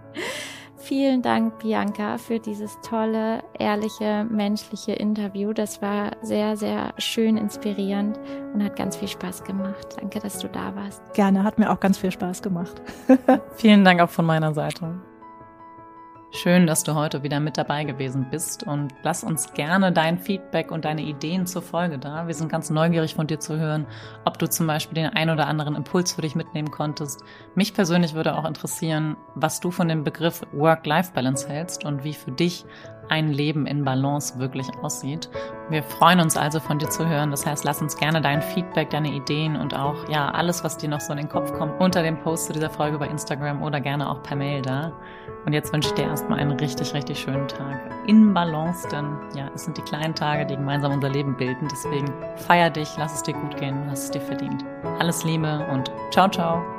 Vielen Dank, Bianca, für dieses tolle, ehrliche, menschliche Interview. Das war sehr, sehr schön inspirierend und hat ganz viel Spaß gemacht. Danke, dass du da warst. Gerne, hat mir auch ganz viel Spaß gemacht. Vielen Dank auch von meiner Seite. Schön, dass du heute wieder mit dabei gewesen bist und lass uns gerne dein Feedback und deine Ideen zur Folge da. Wir sind ganz neugierig von dir zu hören, ob du zum Beispiel den ein oder anderen Impuls für dich mitnehmen konntest. Mich persönlich würde auch interessieren, was du von dem Begriff Work-Life-Balance hältst und wie für dich ein Leben in Balance wirklich aussieht. Wir freuen uns also von dir zu hören. Das heißt, lass uns gerne dein Feedback, deine Ideen und auch ja alles, was dir noch so in den Kopf kommt, unter dem Post zu dieser Folge bei Instagram oder gerne auch per Mail da. Und jetzt wünsche ich dir erstmal einen richtig, richtig schönen Tag. In Balance, denn ja, es sind die kleinen Tage, die gemeinsam unser Leben bilden. Deswegen feier dich, lass es dir gut gehen, hast es dir verdient. Alles Liebe und ciao, ciao.